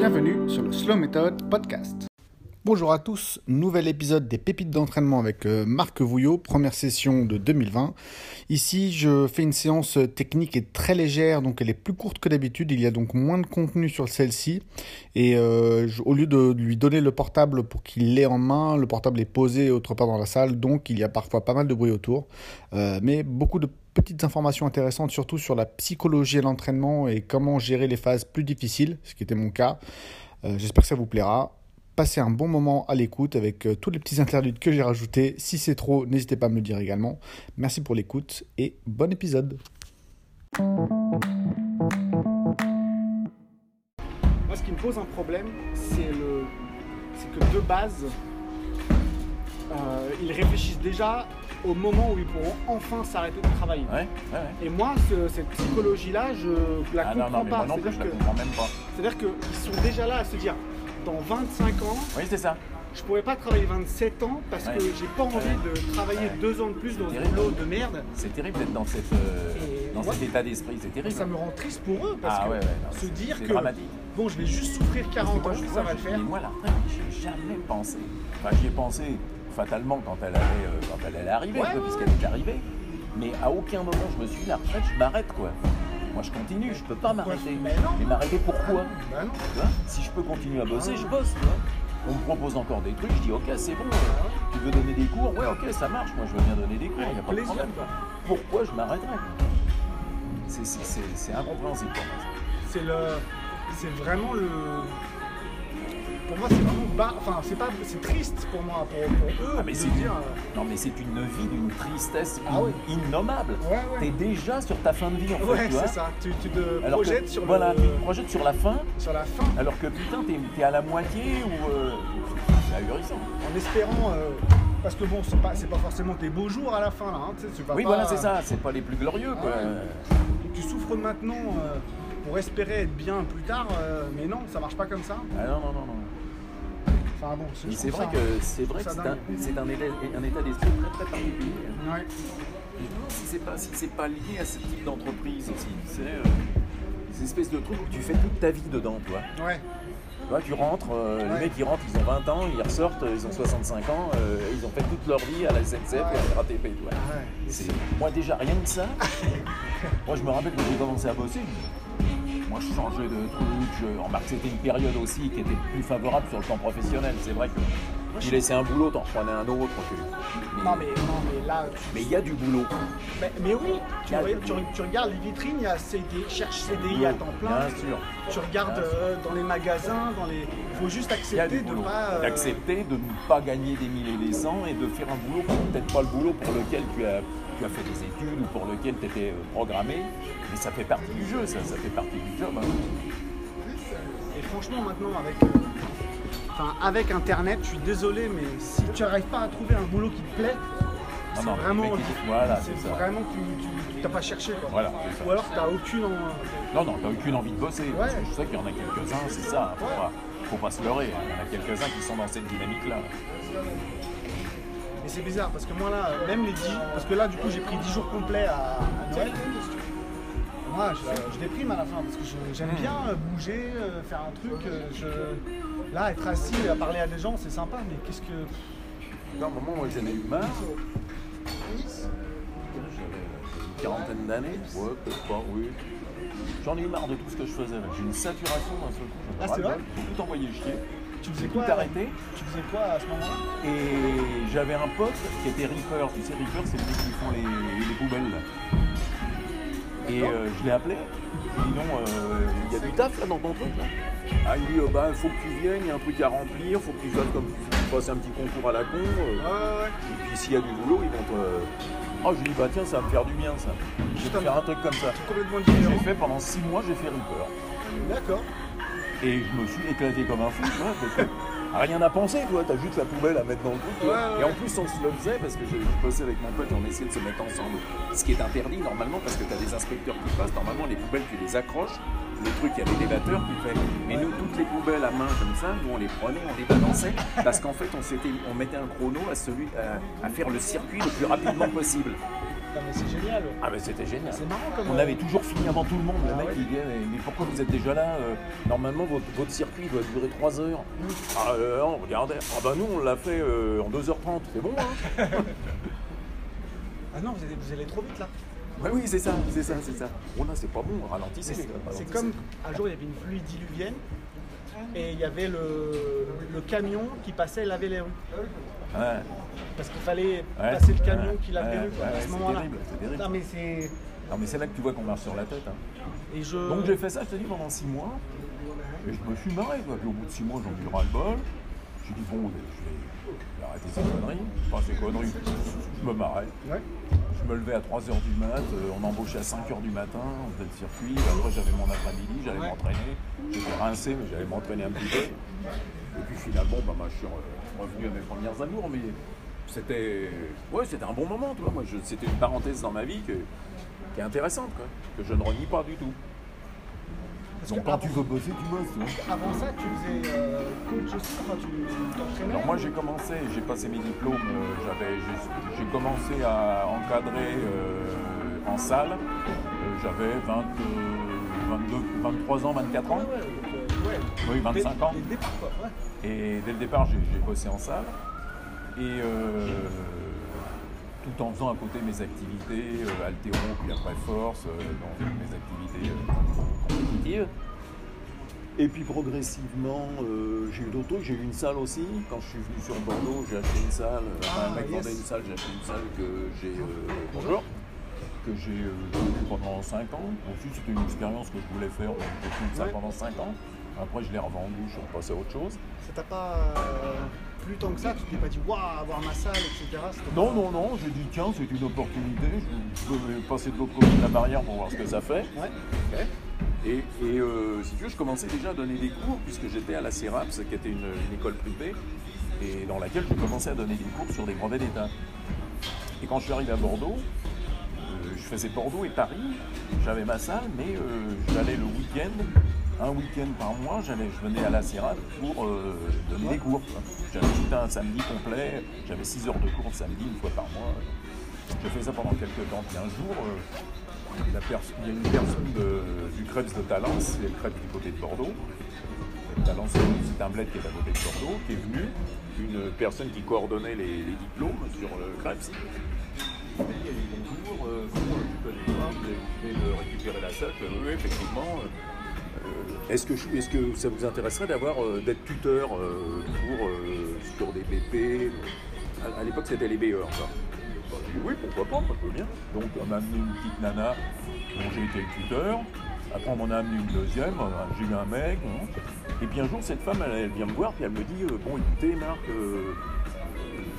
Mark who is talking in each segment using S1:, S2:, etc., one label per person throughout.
S1: Bienvenue sur le Slow Method Podcast. Bonjour à tous, nouvel épisode des pépites d'entraînement avec euh, Marc Vouillot, première session de 2020. Ici, je fais une séance technique et très légère, donc elle est plus courte que d'habitude. Il y a donc moins de contenu sur celle-ci. Et euh, au lieu de lui donner le portable pour qu'il l'ait en main, le portable est posé autre part dans la salle, donc il y a parfois pas mal de bruit autour. Euh, mais beaucoup de petites informations intéressantes, surtout sur la psychologie et l'entraînement et comment gérer les phases plus difficiles, ce qui était mon cas. J'espère que ça vous plaira passez un bon moment à l'écoute avec euh, tous les petits interludes que j'ai rajoutés. Si c'est trop, n'hésitez pas à me le dire également. Merci pour l'écoute et bon épisode. Moi, ce qui me pose un problème, c'est que de base, euh, ils réfléchissent déjà au moment où ils pourront enfin s'arrêter de travailler. Et moi, cette psychologie-là, je la ah comprends pas. C'est-à-dire qu'ils sont déjà là à se dire dans 25 ans.
S2: Oui, c'est ça.
S1: Je pourrais pas travailler 27 ans parce que j'ai pas envie de travailler deux ans de plus dans un boulot de merde.
S2: C'est terrible d'être dans, cette, euh, dans cet état d'esprit, c'est terrible.
S1: Ça me rend triste pour eux parce ah que se dire que bon, je vais juste souffrir 40 ans, ça va le faire.
S2: moi, la j'ai jamais pensé. Enfin, j'y ai pensé fatalement quand elle allait, euh, quand elle allait arriver, puisqu'elle est arrivée. Mais à aucun moment je me suis dit la retraite, je m'arrête quoi. Moi, je continue, je peux pas m'arrêter. Mais, m'arrêter pourquoi bah Si je peux continuer à bosser, je bosse. On me propose encore des trucs, je dis ok, c'est bon. Tu veux donner des cours? Ouais, ok, ça marche. Moi, je veux bien donner des cours, il n'y a pas de problème. Pourquoi je m'arrêterais? C'est incompréhensible pour
S1: moi. C'est vraiment le pour moi, c'est vraiment bas. Enfin, c'est pas, c'est triste pour moi, pour, eux.
S2: Ah, mais c'est dire. Euh, non, mais c'est une vie d'une tristesse ah innommable. Ouais, T'es déjà sur ta fin de vie, en
S1: fait. Ouais, c'est ça. Tu, te projettes sur
S2: voilà, tu te projettes sur la fin.
S1: Sur la fin.
S2: Alors que putain, t'es, es à la moitié ou. Euh, c'est ahurissant.
S1: En espérant. Euh, parce que bon, c'est pas, pas forcément tes beaux jours à la fin là. Hein,
S2: tu oui, voilà, c'est ça. C'est pas les plus glorieux. Quoi.
S1: tu souffres maintenant pour espérer être bien plus tard, mais non, ça marche pas comme ça.
S2: Ah non, non, non, non c'est vrai que c'est vrai que c'est un, un, un, état d'esprit très très particulier. Ouais. Si c'est pas si c'est pas lié à ce type d'entreprise aussi, c'est euh, ces espèces de trucs où tu fais toute ta vie dedans, toi. Ouais. Toi, tu rentres, euh, les mecs ils rentrent, ils ont 20 ans, ils ressortent, ils ont 65 ans, euh, ils ont fait toute leur vie à la SNCF ou à la RATP. Ouais. Moi déjà rien que ça, moi je me rappelle quand j'ai commencé à bosser, moi, je changeais de truc. Je... Remarque, c'était une période aussi qui était plus favorable sur le plan professionnel. C'est vrai que tu laissais un boulot, t'en prenais un autre.
S1: Mais... Non, mais, non, mais là.
S2: Mais il y a du boulot.
S1: Mais, mais oui, tu, tu, regardes les vitrines, il y a CD, cherche CDI à temps plein.
S2: Bien sûr.
S1: Tu regardes euh, dans les magasins, dans les. Il faut juste accepter de pas.
S2: Euh, D'accepter de ne pas gagner des milliers et des cents et de faire un boulot, peut-être pas le boulot pour lequel tu as tu as fait des études ou pour lequel tu étais euh, programmé, mais ça fait partie du jeu, ça, ça fait partie du job. Hein.
S1: Et franchement, maintenant, avec, euh, avec Internet, je suis désolé, mais si tu n'arrives pas à trouver un boulot qui te plaît, c'est vraiment,
S2: voilà,
S1: c'est vraiment que tu n'as pas cherché. Voilà, Ou alors tu n'as aucune,
S2: non, non, aucune envie de bosser. je sais qu'il y en a quelques-uns, c'est ça. Faut, pas, faut pas se leurrer. Hein. Il y en a quelques-uns qui sont dans cette dynamique-là
S1: c'est bizarre parce que moi là, même les 10, parce que là du coup j'ai pris 10 jours complets à, Noël. Moi je, déprime à la fin parce que j'aime bien euh, bouger, euh, faire un truc. Euh, je... Là être assis à parler à des gens c'est sympa mais qu'est-ce que.
S2: À un moment moi j'en ai eu marre. J'avais une quarantaine d'années, ouais peut-être pas, oui. J'en ai eu marre de tout ce que je faisais. J'ai une saturation d'un seul coup.
S1: Ah c'est vrai?
S2: J'ai tout envoyé chier.
S1: Tu faisais quoi arrêté.
S2: Tu
S1: faisais quoi à ce moment-là
S2: Et j'avais un pote qui était Reaper. Tu sais, Reaper, c'est les mecs qui font les, poubelles. Et euh, je l'ai appelé. Je lui ai dit non, euh, il y a du taf là dans ton truc là. Ah, il dit, oh, bah, faut que tu viennes, il y a un truc à remplir, faut que tu fasses comme tu passes un petit concours à la con. Euh.
S1: ouais, ouais.
S2: Et puis s'il y a du boulot, ils vont te. Oh, je lui dis, bah tiens, ça va me faire du bien ça. Je vais faire un truc comme ça. J'ai fait pendant 6 mois, j'ai fait Reaper.
S1: D'accord.
S2: Et je me suis éclaté comme un fou, tu rien à penser, toi, t'as juste la poubelle à mettre dans le truc. Et en plus, on se le faisait parce que je, bossais avec mon pote et on essayait de se mettre ensemble. Ce qui est interdit normalement parce que t'as des inspecteurs qui passent. Normalement, les poubelles, tu les accroches. Le truc, il y a l'élévateur qui fait. Mais nous, toutes les poubelles à main comme ça, nous, on les prenait, on les balançait parce qu'en fait, on, on mettait un chrono à, celui, à, faire le circuit le plus rapidement possible.
S3: Mais c'est génial.
S2: Ah mais c'était génial.
S3: C'est marrant comme
S2: On avait toujours fini avant tout le monde. le
S3: Ah
S2: mec
S3: ouais.
S2: il dit mais, mais pourquoi vous êtes déjà là Euh, Normalement votre, votre circuit doit durer 3 heures. Ah euh, non, regardez. Ah bah nous on l'a fait euh, en 2h30. C'est bon hein
S3: Ah non, vous allez, vous allez trop vite là.
S2: Ouais, oui c'est ça, c'est ça, c'est ça. Oh là c'est pas bon, ralentissez.
S1: C'est
S2: les gars,
S1: c'est
S2: ralentissez.
S1: comme un jour il y avait une pluie diluvienne et il y avait le, le camion qui passait laver les rues.
S2: Ouais.
S1: Parce qu'il fallait
S2: Ouais,
S1: passer le camion
S2: ouais,
S1: qui lave les
S2: ouais,
S1: rues quoi, à ce
S2: c'est
S1: moment-là.
S2: terrible, c'est terrible.
S1: Non mais c'est.
S2: Non mais c'est là que tu vois qu'on marche sur la tête. hein.
S1: Et je.
S2: Donc j'ai fait ça, je te dis, pendant 6 mois. Et je me suis marré. Quoi. Puis au bout de 6 mois, j'en ai eu ras-le-bol. J'ai dit, bon, je vais, arrêter ces conneries. Enfin, ces conneries, je me marrais.
S1: Ouais.
S2: Je me levais à 3h du mat, euh, on m'embauchait à 5h du matin, on faisait le circuit. Après, j'avais mon après-midi, j'allais
S1: Ouais.
S2: m'entraîner. J'étais rincé, mais j'allais m'entraîner un petit peu. Et puis finalement, bah, bah, je suis re- revenu à mes premières amours. Mais c'était ouais, c'était un bon moment, tu vois. Moi, c'était une parenthèse dans ma vie que- qui est intéressante, quoi, que je ne renie pas du tout.
S1: Que
S2: quand
S1: avant-
S2: tu veux bosser, tu bosses. vois.
S1: Avant ça, tu faisais euh, coach aussi, enfin tu t'entraînais
S2: Alors moi j'ai commencé, j'ai passé mes diplômes, euh, j'avais, j'ai, commencé à encadrer euh, en salle, Euh, j'avais 20, euh, 22, 23 ans, 24 ans, oui 25 ans,
S1: Dès le départ, quoi. Ouais.
S2: et dès le départ j'ai, j'ai bossé en salle, et euh, tout en faisant à côté mes activités, euh, haltéro, puis après force, euh, dans mes activités euh, compétitives. Et puis progressivement, euh, j'ai eu d'autres. J'ai eu une salle aussi. Quand je suis venu sur Bordeaux, j'ai acheté une salle. Enfin, un
S1: Ah,
S2: mec
S1: yes.
S2: vendait une salle, j'ai acheté une salle que j'ai euh, bonjour, que j'ai euh, pendant 5 ans. Ensuite, c'était une expérience que je voulais faire. Donc, j'ai tenu une salle
S1: Ouais.
S2: pendant 5 ans. Après, je l'ai revendue, je suis repassé à autre chose.
S1: Ça t'a pas euh, plus tant que ça, tu t'es pas dit waouh, avoir ma salle, etc.
S2: Non, non, non, j'ai dit tiens, c'est une opportunité, je vais passer de l'autre côté de la barrière pour voir ce que ça fait.
S1: Ouais.
S2: Et, et, euh, si tu veux, je commençais déjà à donner des cours puisque j'étais à la CERAPS, qui était une, une école privée, et dans laquelle je commençais à donner des cours sur des brevets d'État. Et quand je suis arrivé à Bordeaux, euh, je faisais Bordeaux et Paris, j'avais ma salle, mais euh, j'allais le week-end, un week-end par mois, je venais à la CERAPS pour euh, donner des cours. J'avais tout un samedi complet, j'avais 6 heures de cours samedi, une fois par mois. J'ai fait ça pendant quelques temps. Puis un jour, euh, il y a une personne du Krebs de Talence, c'est le Krebs du côté de Bordeaux. Talence, c'est un bled qui est à côté de Bordeaux, qui est venu, une personne qui coordonnait les, diplômes sur le Krebs. Il m'a dit, Allez, bonjour, euh, comment tu vous avez récupérer la Euh, Oui, effectivement. euh, est-ce que, je- est-ce que ça vous intéresserait euh, d'être tuteur euh, pour euh, sur des BP À, l'époque, c'était les BE encore. Bah, oui, pourquoi pas, je veux bien. Donc on m'a amené une petite nana dont j'ai été tuteur. Après on m'en a amené une deuxième, euh, j'ai eu un mec. hein. Et puis un jour cette femme elle, vient me voir puis elle me dit euh, bon écoutez Marc, euh,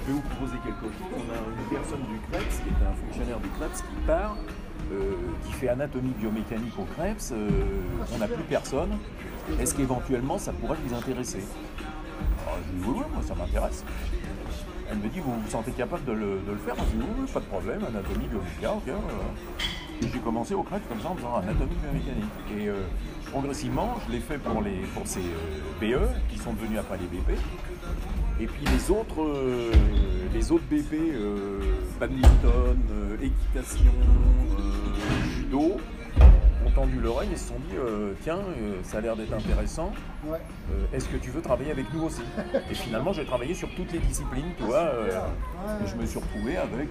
S2: je vais vous proposer quelque chose. On a une personne du CREPS qui est un fonctionnaire du CREPS qui part, euh, qui fait anatomie biomécanique au CREPS. euh, on n'a plus personne. Est-ce qu'éventuellement ça pourrait vous intéresser Alors, Je dis oui, oui, moi ça m'intéresse. Elle me dit, vous vous sentez capable de le, faire Je dis, oui, oui, pas de problème, anatomie, biomécanique. ok. Et j'ai commencé au crête comme ça en faisant anatomie, biomécanique. Et euh, progressivement, je l'ai fait pour, les, pour ces BE, qui sont devenus après les BP. Et puis les autres, euh, les autres BP, euh, badminton, euh, équitation, euh, judo, ont tendu l'oreille et se sont dit, tiens, ça a l'air d'être intéressant.
S1: Ouais.
S2: Est-ce que tu veux travailler avec nous aussi? Et finalement, j'ai travaillé sur toutes les disciplines, tu vois. euh,
S1: Ouais.
S2: et je me suis retrouvé avec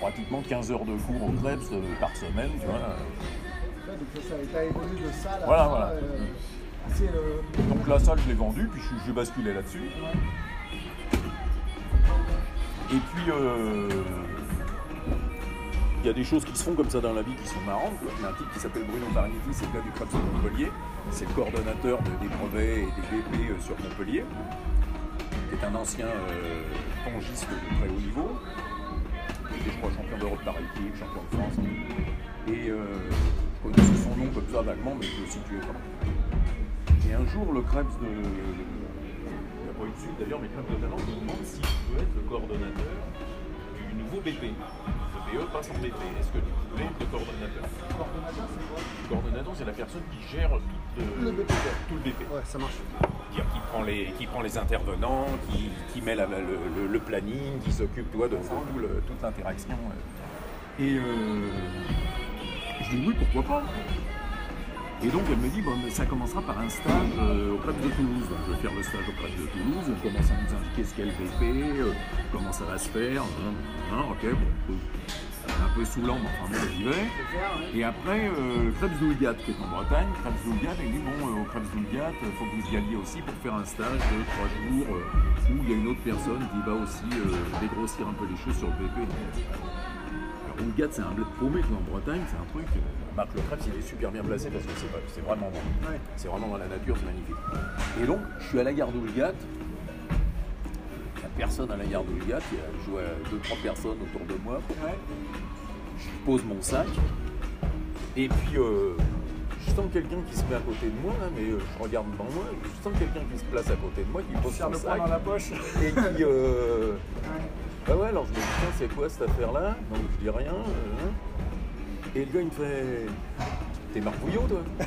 S2: pratiquement 15 heures de cours au euh, par semaine, tu vois.
S1: Ouais, donc ça ça a évolué de ça là.
S2: Voilà, voilà.
S1: le.
S2: Donc la salle, je l'ai vendue, puis j'ai basculé là-dessus. Et puis, euh, il y a des choses qui se font comme ça dans la vie qui sont marrantes. Il y a un type qui s'appelle Bruno Bariniti, c'est le gars du CREPS de Montpellier. C'est le coordonnateur de- des brevets et des BP euh, sur Montpellier, qui est un ancien euh, pongiste de très haut niveau. Il était, je crois, champion d'Europe par équipe, champion de France. Et euh, je connaissais son nom comme ça vaguement, mais je le situais pas. Et un jour, le Krebs de. De suite d'ailleurs, mais le de Talent me demande si je peux être le coordonnateur du nouveau BP. Le BE passe en BP. Est-ce que tu peux être le coordonnateur?
S1: Coordonnateur, c'est quoi?
S2: Le coordonnateur, c'est la personne qui gère tout le,
S1: Le BP.
S2: tout le BP.
S1: Ouais, ça marche.
S2: Qui, qui prend les, qui prend les intervenants, qui, qui met la- la- le, le- le planning, qui s'occupe toi, de, de tout le- toute l'interaction. euh. Et je dis oui, pourquoi pas? Et donc elle me dit, bon, ça commencera par un stage au club de Toulouse. Je vais faire le stage au club de Toulouse, on commence à nous indiquer ce qu'est le VP, comment ça va se faire. Hein, hein, ok, bon, un peu saoulant, mais enfin j'y vais. Et après, euh, Krebs d'Oulgat qui est en Bretagne, Krebs d'Oulgat, il dit bon, euh, au Krebs d'Oulgat, il faut que vous y alliez aussi pour faire un stage de trois jours euh, où il y a une autre personne qui va aussi dégrossir un peu les choses sur le BP. Alors Oulgat, c'est un bled paumé en Bretagne, c'est un truc. Marc le Krebs, il est super bien placé parce que c'est vraiment bon. C'est vraiment dans la nature, c'est magnifique. Et donc, je suis à la gare d'Oulgat, personne à la gare d'Oulgat, il y a, je vois deux, trois personnes autour de moi je pose mon sac, et puis euh, je sens quelqu'un qui se met à côté de moi, mais euh, je regarde devant moi, je sens quelqu'un qui se place à côté de moi, qui pose son sac.
S1: dans la poche.
S2: Et qui. Euh... Bah ouais, alors je me dis, tiens, c'est quoi cette affaire-là? Donc je dis rien. Euh, et le gars, il me fait T'es Marc Bouillot, toi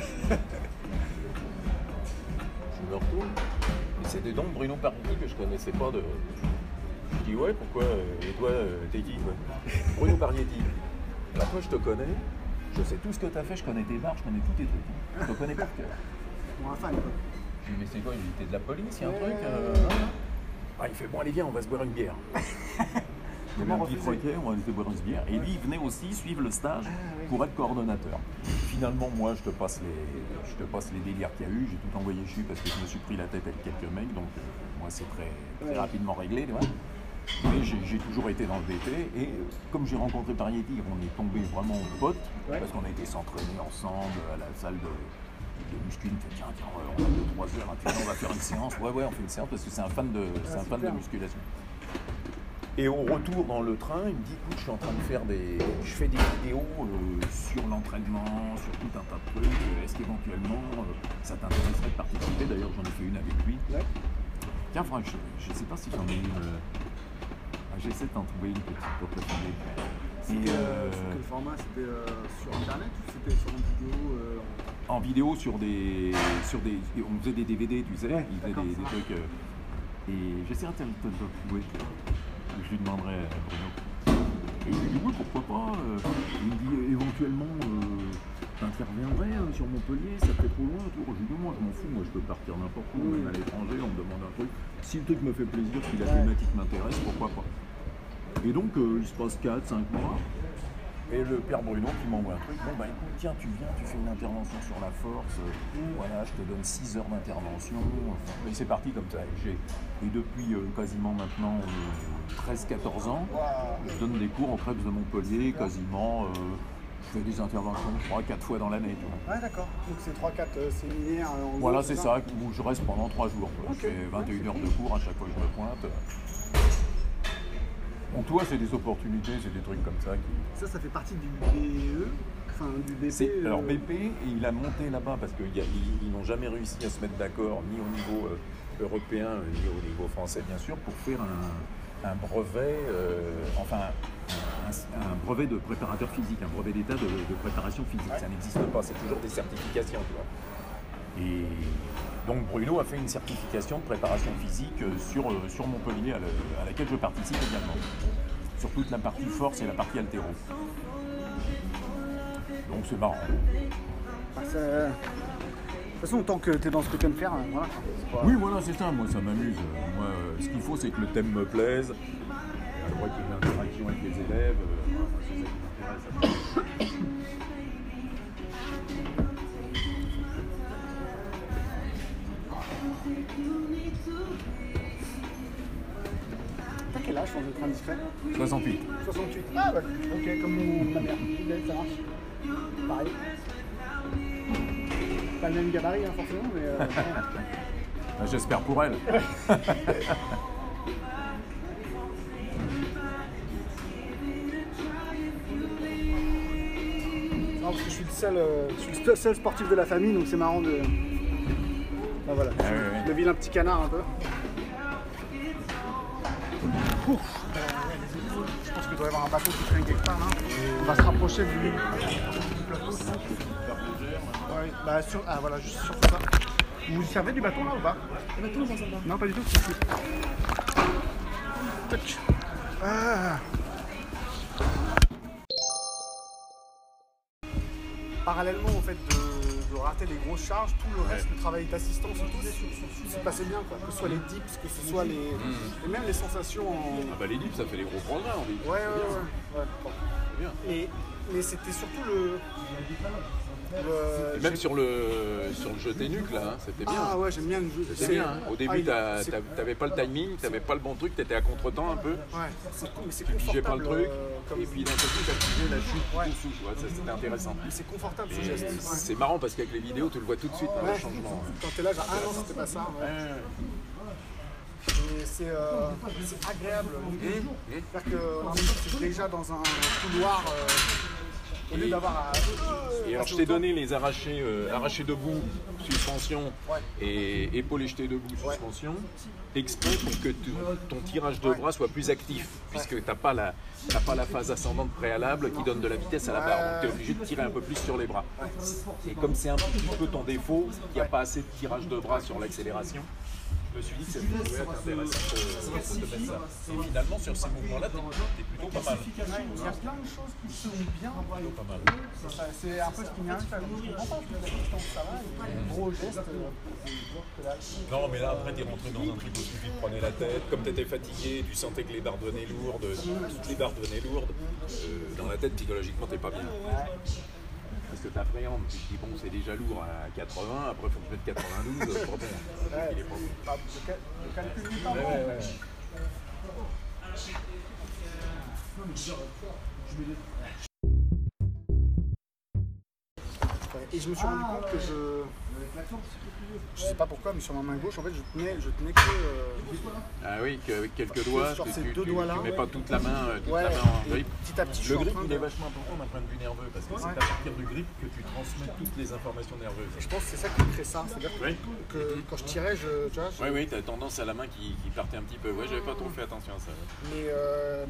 S2: Je me retourne. Et c'était donc Bruno Parigi que je connaissais pas de. Je dis ouais, pourquoi Et toi, t'es qui quoi Bruno Parietti. Bah, toi, je te connais, je sais tout ce que tu as fait, je connais tes bars, je connais tous tes trucs. Je te connais par cœur.
S1: Pour un fan, quoi.
S2: Je lui dis, mais c'est quoi Il était de la police, il y a un truc euh, ah, Il fait, bon, allez, viens, on va se boire une bière. On se boire une bière. Et lui, il venait aussi suivre le stage ah, pour être coordonnateur. Finalement, moi, je te passe les, je te passe les délires qu'il y a eu. J'ai tout envoyé chez parce que je me suis pris la tête avec quelques mecs. Donc, euh, moi, c'est très, très rapidement réglé. Mais j'ai toujours été dans le VT et euh, comme j'ai rencontré Parietti, on est tombé vraiment potes parce qu'on a été s'entraîner ensemble à la salle de, de muscu. Il me fait tiens, tiens, on a 2-3 heures, hein, on va faire une séance. Ouais, ouais, on fait une séance parce que c'est un fan de, c'est un fan de musculation. Et au retour dans le train, il me dit écoute, je suis en train de faire des. Je fais des vidéos euh, sur l'entraînement, sur tout un tas de trucs. Est-ce qu'éventuellement euh, ça t'intéresserait de participer? D'ailleurs, j'en ai fait une avec lui. Tiens, Franck, je ne sais pas si j'en ai une. Ah, j'essaie d'en trouver une petite pour te.
S1: C'était euh, quel format? C'était euh, sur internet ou c'était sur une vidéo euh,
S2: En vidéo sur des, sur des. On faisait des DVD, tu sais, il faisait des, des trucs. et j'essaierai de te le trouver. Je lui demanderai à Bruno. Et je lui dis oui pourquoi pas. il me dit éventuellement t'interviendrais sur Montpellier, ça fait trop loin. Je lui dis moi je m'en fous, moi je peux partir n'importe où, même à l'étranger, on me demande un truc. Si le truc me fait plaisir, si la thématique m'intéresse, pourquoi pas. Et donc, euh, il se passe 4-5 mois. Et le père Bruno qui m'envoie un truc, bon bah écoute, tiens, tu viens, tu fais une intervention sur la force, mm. voilà, je te donne 6 heures d'intervention. et c'est parti comme ça. Et depuis euh, quasiment maintenant 13-14 ans, je donne des cours au Crêpes de Montpellier, quasiment, euh, je fais des interventions 3-4 fois dans l'année.
S1: Ouais, d'accord. Donc c'est 3-4 séminaires.
S2: voilà, c'est ça, où je reste pendant 3 jours. Je fais 21 heures de cours à chaque fois que je me pointe. Donc toi, c'est des opportunités, c'est des trucs comme ça. Qui...
S1: Ça, ça fait partie du BE Enfin, du BP.
S2: Alors BP, il a monté là-bas parce qu'ils n'ont jamais réussi à se mettre d'accord, ni au niveau euh, européen, ni au niveau français, bien sûr, pour faire un, brevet, euh, enfin, un, brevet de préparateur physique, un brevet d'état de, préparation physique. Ça n'existe pas, c'est toujours des certifications, tu vois. Et donc Bruno a fait une certification de préparation physique euh, sur, euh, sur Montpellier à, laquelle je participe également. Sur toute la partie force et la partie altéro. Donc c'est marrant.
S1: Bah, de toute façon, tant que tu es dans ce que tu aimes faire, hein, voilà.
S2: Oui, voilà, c'est ça. Moi, ça m'amuse. Moi, ce qu'il faut, c'est que le thème me plaise. Qu'il y a une interaction avec les élèves.
S1: Sans être indiscret
S2: 68.
S1: 68. Ah ouais, ok, comme ma mère. Ça marche. Pareil. Pas le même gabarit, hein, forcément, mais. Euh,
S2: bah, J'espère pour elle.
S1: Non, parce que je suis le seul, euh, je suis le seul sportif de la famille, donc c'est marrant de. Ah, voilà, ah, oui, oui. le vilain petit canard un peu. Je pense qu'il doit y avoir un bateau qui traîne quelque part là. On va se rapprocher du, plateau. Ouais, bah sur, ah voilà, juste sur ça. Vous servez du bateau là ou pas? Le bateau, non, non, pas du tout. Tac. Ah. Parallèlement au fait de, rater les grosses charges, tout le reste, le travail d'assistance, tout s'est passé bien, quoi. que ce soit les dips, que ce soit les. Mm. Et même les sensations en.
S2: Ah bah les dips, ça fait des gros progrès en
S1: dips. Ouais, ouais, ouais. Bien. Et, mais c'était surtout le.
S2: Euh, même sur le, sur le jeu nuques là, hein, c'était bien.
S1: Ah ouais, j'aime bien le jeu.
S2: C'était bien. Hein. Au début, ah, t'avais pas le timing, t'avais pas le bon truc, t'étais à contre-temps un peu. Ouais,
S1: c'est cool, mais c'est confortable.
S2: pas le truc. Euh, et puis d'un coup, t'as la chute ouais. dessous. Ouais, ça, c'était intéressant.
S1: C'est confortable ce geste.
S2: C'est marrant parce qu'avec les vidéos, tu le vois tout de suite, hein, le changement.
S1: Quand t'es là, genre, ah non, c'était pas ça. Et c'est euh, agréable. Mmh. C'est-à-dire que c'est déjà dans un couloir. Euh,
S2: et, alors je t'ai donné les arrachés, euh, arrachés debout, suspension et épaules jetés debout, suspension, exprès pour que ton tirage de bras soit plus actif, puisque tu n'as pas, la, pas la phase ascendante préalable qui donne de la vitesse à la barre. Donc tu es obligé de tirer un peu plus sur les bras. Et comme c'est un petit peu ton défaut, il n'y a pas assez de tirage de bras sur l'accélération, je me suis dit que ça pouvait être intéressant de, mettre ça. Et finalement, sur ces mouvements-là, t'es plutôt pas mal.
S1: Il y a plein de choses qui sont bien.
S2: Plutôt pas mal.
S1: C'est un peu ce qui comprends pas ça va. Il y a des gros gestes. Euh,
S2: non, mais là, après, t'es rentré dans un truc où tu prenais la tête. Comme t'étais fatigué, tu sentais que les barres devenaient lourdes, toutes les barres devenaient lourdes. Euh, dans la tête, psychologiquement, t'es pas bien parce que tu appréhendes, tu te dis bon c'est déjà lourd à 80, après il faut que je mette 92, pour bon, il est pas
S1: Le calcul du temps. Ouais, ouais, ouais. Et je me suis rendu compte que je je sais pas pourquoi, mais sur ma main gauche, en fait, je tenais, je tenais que. Euh,
S2: ah oui, qu'avec quelques doigts,
S1: sur tu, ces deux doigts là.
S2: Tu mets pas toute la main, euh, toute la main en grip.
S1: Petit à petit,
S2: le grip, il est vachement important d'un point de vue nerveux, parce que c'est à partir du grip que tu transmets toutes les informations nerveuses.
S1: je pense que c'est ça qui crée ça. C'est-à-dire que, quand je tirais, je. Tu vois,
S2: Oui, oui, tu as tendance à la main qui, qui, partait un petit peu. Ouais, j'avais pas trop fait attention à ça.
S1: Mais. Euh,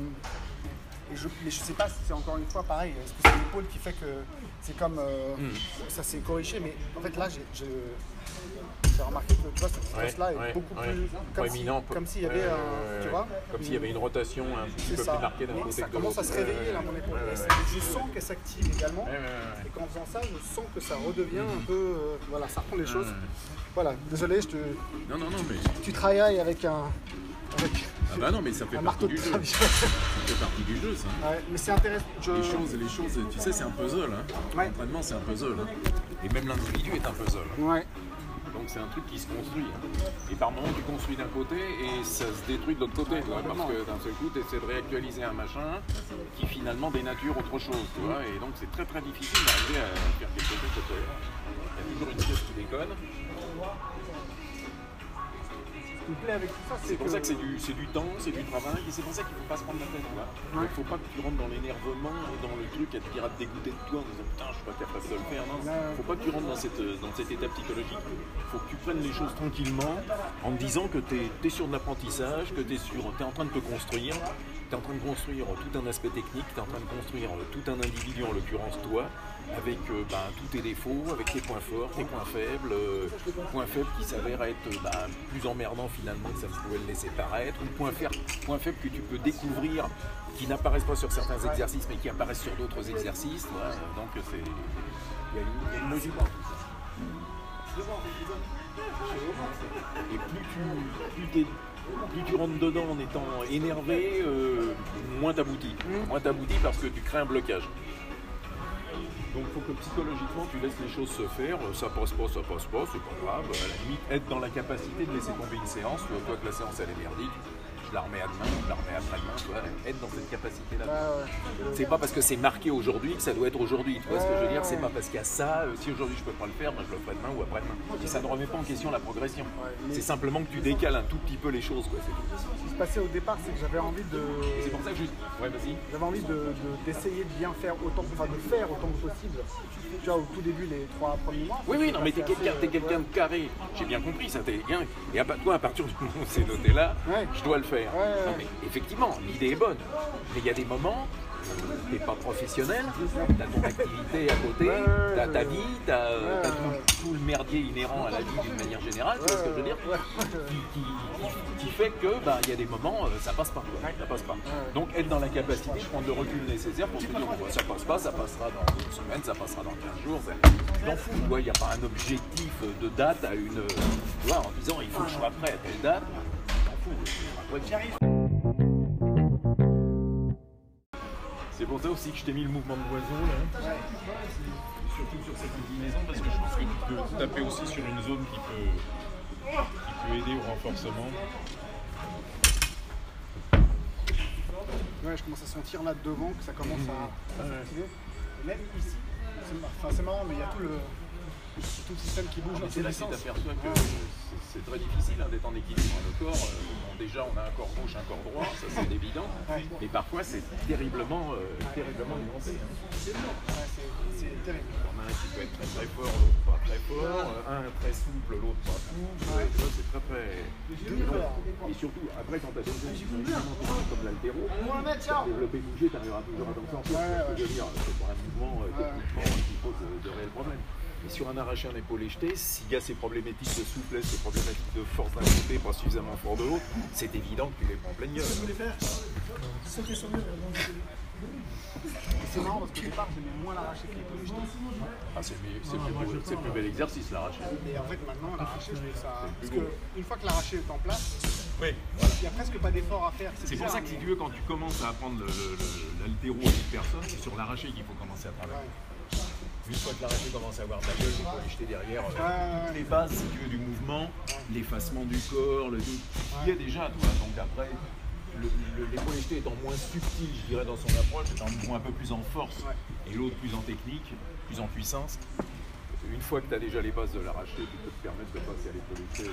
S1: et je, mais je sais pas si c'est encore une fois pareil. Est-ce que c'est l'épaule qui fait que c'est comme. Euh, hmm. Ça s'est corrigé, mais en fait là, j'ai remarqué que tu vois, cette stress-là est beaucoup plus. Comme si, comme s'il y avait un. Tu vois
S2: Comme s'il y avait une rotation un petit peu plus marquée d'un côté.
S1: Ça commence à se réveiller là, mon épaule. je sens qu'elle s'active également. Et qu'en faisant ça, je sens que ça redevient un peu. Euh, voilà, ça reprend les choses. Voilà, désolé, je te.
S2: Non, non, non, mais.
S1: Tu travailles avec un.
S2: Avec ah bah non, mais ça fait partie du jeu. ça fait partie du jeu, ça.
S1: Ouais, mais c'est intéressant.
S2: Les, choses, les choses, tu sais, c'est un puzzle. Hein. L'entraînement, c'est un puzzle. Hein. Et même l'individu est un puzzle.
S1: Ouais.
S2: Donc c'est un truc qui se construit. Et par moment, tu construis d'un côté et ça se détruit de l'autre côté. parce que d'un seul coup, tu essaies de réactualiser un machin qui finalement dénature autre chose. Tu vois, et donc c'est très très difficile d'arriver à faire quelque chose de Il y a toujours une pièce qui déconne
S1: c'est
S2: pour ça que c'est du, du, temps, c'est du travail, et c'est pour ça qu'il ne faut pas se prendre la tête. Il ne faut pas que tu rentres dans l'énervement et dans le truc à te dire à te dégoûter de toi en disant putain, je suis pas capable de le faire. Non, il ne faut pas que tu rentres dans, cette, dans cet état psychologique. Il faut que tu prennes les choses tranquillement en te disant que tu es, sur de l'apprentissage, que tu es, es en train de te construire, es en train de construire tout un aspect technique, tu es en train de construire tout un individu, en l'occurrence toi, avec euh, ben, tous tes défauts, avec tes points forts, tes points faibles, euh, points faibles qui s'avèrent être ben, plus emmerdants finalement que ça pouvait le laisser paraître, ou points faibles, points faibles que tu peux découvrir qui n'apparaissent pas sur certains exercices mais qui apparaissent sur d'autres exercices. Donc c'est. Il y, a une logique. Et plus tu, plus, tu rentres dedans en étant énervé, euh, moins t'aboutis. Moins t'aboutis parce que tu crées un blocage. Donc il faut que psychologiquement tu laisses les choses se faire, ça passe pas, ça passe pas, c'est pas grave, à la limite être dans la capacité de laisser tomber une séance, tu vois que la séance elle est merdique, je la remets à demain, je la remets après-demain, tu vois, être dans cette capacité-là. C'est pas parce que c'est marqué aujourd'hui que ça doit être aujourd'hui, tu vois ce que je veux dire, c'est pas parce qu'il y a ça, euh, si aujourd'hui je peux pas le faire, ben, je le ferai demain ou après-demain. Et ça ne remet pas en question la progression. C'est simplement que tu décales un tout petit peu les choses, quoi,
S1: Ce qui se passait au départ, c'est que j'avais envie de.
S2: C'est pour ça que je. Ouais, vas-y.
S1: J'avais envie d'essayer de, de, bien faire autant, enfin de faire autant que possible. Tu vois, au tout début, les trois premiers mois.
S2: Oui, oui, non, mais t'es quelqu'un quelqu'un de carré. J'ai bien compris, ça, t'es bien. Et à, toi, à partir du moment où c'est noté là, je dois le faire. Non, mais effectivement, l'idée est bonne. Mais il y a des moments t'es pas professionnel, t'as ton activité à côté, t'as ta vie, t'as as tout, le merdier inhérent à la vie d'une manière générale, tu vois ce que je veux dire qui, fait que bah, il y a des moments, ça passe pas. Ça passe pas. Donc être dans la capacité de prendre le recul nécessaire pour se dire bah, ça passe pas, ça passera dans une semaine, ça passera dans 15 jours. Je m'en fous, il n'y a pas un objectif de date à une. Tu vois, en disant il faut que je sois prêt à telle date. J'y arrive. C'est pour ça aussi que je t'ai mis le mouvement de l'oiseau là. Surtout sur cette inclinaison parce que je pense que tu peux taper aussi sur une zone qui peut, qui peut aider au renforcement.
S1: Ouais, je commence à sentir là devant que ça commence à, à s'activer. Même ici, c'est marrant, mais il y a tout le, tout le système qui bouge dans
S2: C'est là que tu t'aperçois que c'est très difficile hein, d'être en équilibre. Le corps, euh, déjà on a un corps gauche, un corps droit, ça c'est évident, mais parfois c'est terriblement, euh, terriblement nuancé. Hein.
S1: c'est terrible.
S2: On a un qui peut être très très fort, l'autre pas très fort, un très souple, l'autre pas souple, c'est très très... Et surtout, après quand tu as des sont comme l'altéro, développer bouger, tu arriveras toujours à t'en sortir. C'est pas un mouvement euh, techniquement qui pose de réels problèmes. Et sur un arraché, un épaulé jeté, s'il y a ces problématiques de souplesse, ces problématiques de force d'un côté, pas suffisamment fort de l'autre, c'est évident que tu les prends en pleine gueule.
S1: C'est marrant parce qu'au départ, j'aimais moins l'arraché que l'épaulé jeté.
S2: Ah, c'est le plus, bel exercice, l'arraché.
S1: Mais en fait, maintenant, l'arraché, je trouve ça. Parce qu'une fois que l'arraché est en place,
S2: oui,
S1: il n'y a presque pas d'effort à faire.
S2: C'est pour ça que si tu veux, quand tu commences à apprendre l'altéro à une personne, c'est sur l'arraché qu'il faut commencer à travailler. Une fois que l'arraché commence à avoir de la gueule, faut les jeter derrière euh, les bases, si tu veux, du mouvement, l'effacement du corps, le tout. Il y a déjà, toi. Donc après, jeté étant moins subtil, je dirais, dans son approche, étant un mouvement un peu plus en force, et l'autre plus en technique, plus en puissance. Une fois que tu as déjà les bases de l'arraché, tu peux te permettre de passer à l'épaule plus de.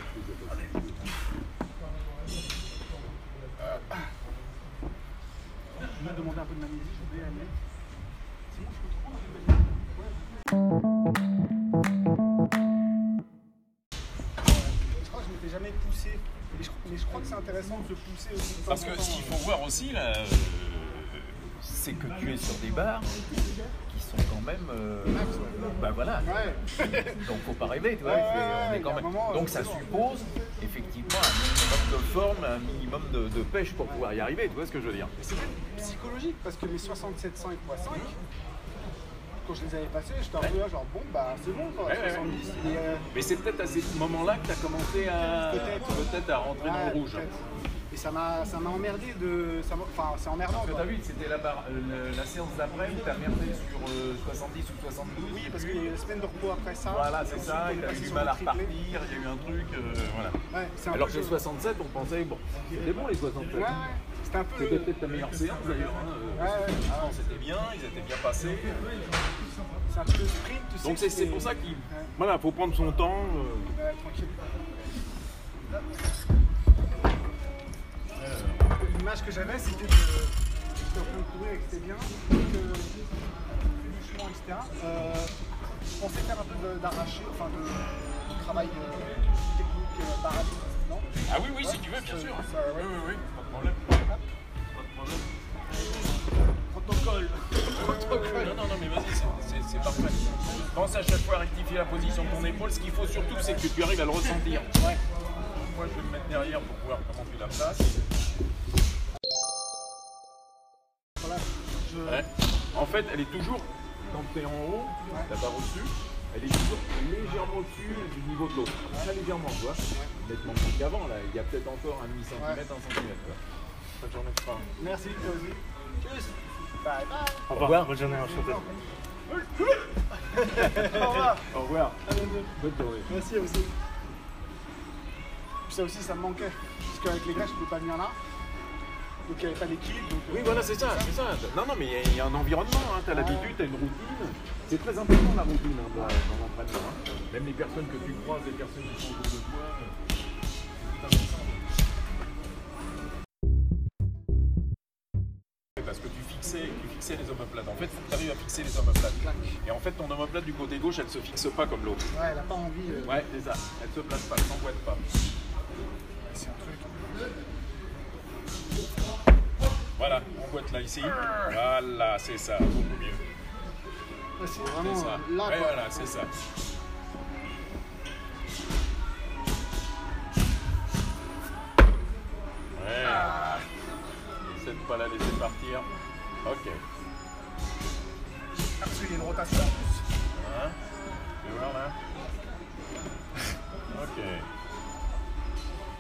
S1: Je vais demander un peu de magnésie, je vais aller. Jamais poussé. Mais je, crois que c'est intéressant de se pousser aussi.
S2: Parce que ce qu'il faut voir aussi, là, euh, c'est que tu es sur des barres qui sont quand même. Euh, bah voilà. Donc faut pas rêver, tu vois. on est quand même... Donc ça suppose effectivement un minimum de forme, un minimum de, pêche pour pouvoir y arriver, tu vois ce que je veux dire.
S1: C'est psychologique parce que mes 67 5 x 5 quand je les avais passés, j'étais un peu là, genre bon, bah c'est bon quoi, 70.
S2: Euh, mais, c'est peut-être à ces moments-là que tu as commencé à peut-être à rentrer dans le rouge.
S1: Et ça m'a, ça m'a emmerdé de. enfin, c'est emmerdant.
S2: Parce que t'as vu, c'était la, la, séance d'après où t'as merdé sur 70 euh, ou 72.
S1: Oui, parce qu'il y a eu la semaine de repos après ça.
S2: Voilà, c'est ça, il a eu du mal à repartir, il y a eu un truc. Euh, voilà. Alors que les 67, on pensait, bon, c'était bon les 67. Ouais,
S1: c'était un peu.
S2: C'était peut-être ta meilleure séance d'ailleurs. Hein, ouais, c'était bien, ils étaient bien passés.
S1: C'est un peu le sprint, tu
S2: sais. Donc c'est pour ça qu'il voilà, faut prendre son temps.
S1: Euh... tranquille. L'image que j'avais, c'était de. J'étais en train de courir et que c'était bien. Euh, doucement, etc. Euh, je pensais faire un peu d'arraché, enfin de, travail euh, technique, euh, barrage,
S2: non Ah oui, oui, si tu veux, bien sûr. Ça, ouais. Oui, oui, oui, pas de problème. Pas de problème.
S1: Protocole.
S2: Protocole. Non, non, non, mais vas-y, c'est parfait. Pense à chaque fois à rectifier la position de ton épaule. Ce qu'il faut surtout, c'est que tu arrives à le ressentir. Ouais. Moi, je vais me mettre derrière pour pouvoir commencer la place. En fait, elle est toujours, quand tu es en haut, la barre au-dessus, elle est toujours légèrement au-dessus du niveau de l'autre. Très légèrement, tu vois. Nettement plus qu'avant, là. Il y a peut-être encore un demi-centimètre, un centimètre. Bonne journée.
S1: Merci, toi aussi. Tchuss.
S2: Bye bye. Au revoir. Bonne journée, enchanté.
S1: Au revoir.
S2: Au revoir.
S1: Bonne journée. Merci aussi. ça aussi, ça me manquait. Parce qu'avec les gars, je ne peux pas venir là. Donc il n'y avait pas d'équipe.
S2: Oui, voilà, c'est ça, c'est ça. Non, non, mais il y, a un environnement, hein. tu as l'habitude, tu as une routine. C'est très important la routine hein, dans, l'entraînement. Hein. Même les personnes que tu croises, les personnes qui sont autour de toi. Fixais, tu fixais les omoplates. En fait, il faut que tu arrives à fixer les omoplates. Et en fait, ton omoplate du côté gauche, elle ne se fixe pas comme l'autre.
S1: Ouais, elle n'a pas envie. Euh...
S2: Ouais, c'est ça. Elle ne se place pas, elle ne s'emboîte pas.
S1: C'est un truc.
S2: Voilà, boîte là ici. Voilà, c'est ça, beaucoup mieux.
S1: c'est vraiment
S2: ça.
S1: là.
S2: Ouais, voilà, c'est ça. Ouais. Essaie de pas la laisser partir. Ok.
S1: Parce qu'il y a une rotation en plus.
S2: Hein? Tu vois là? Ok.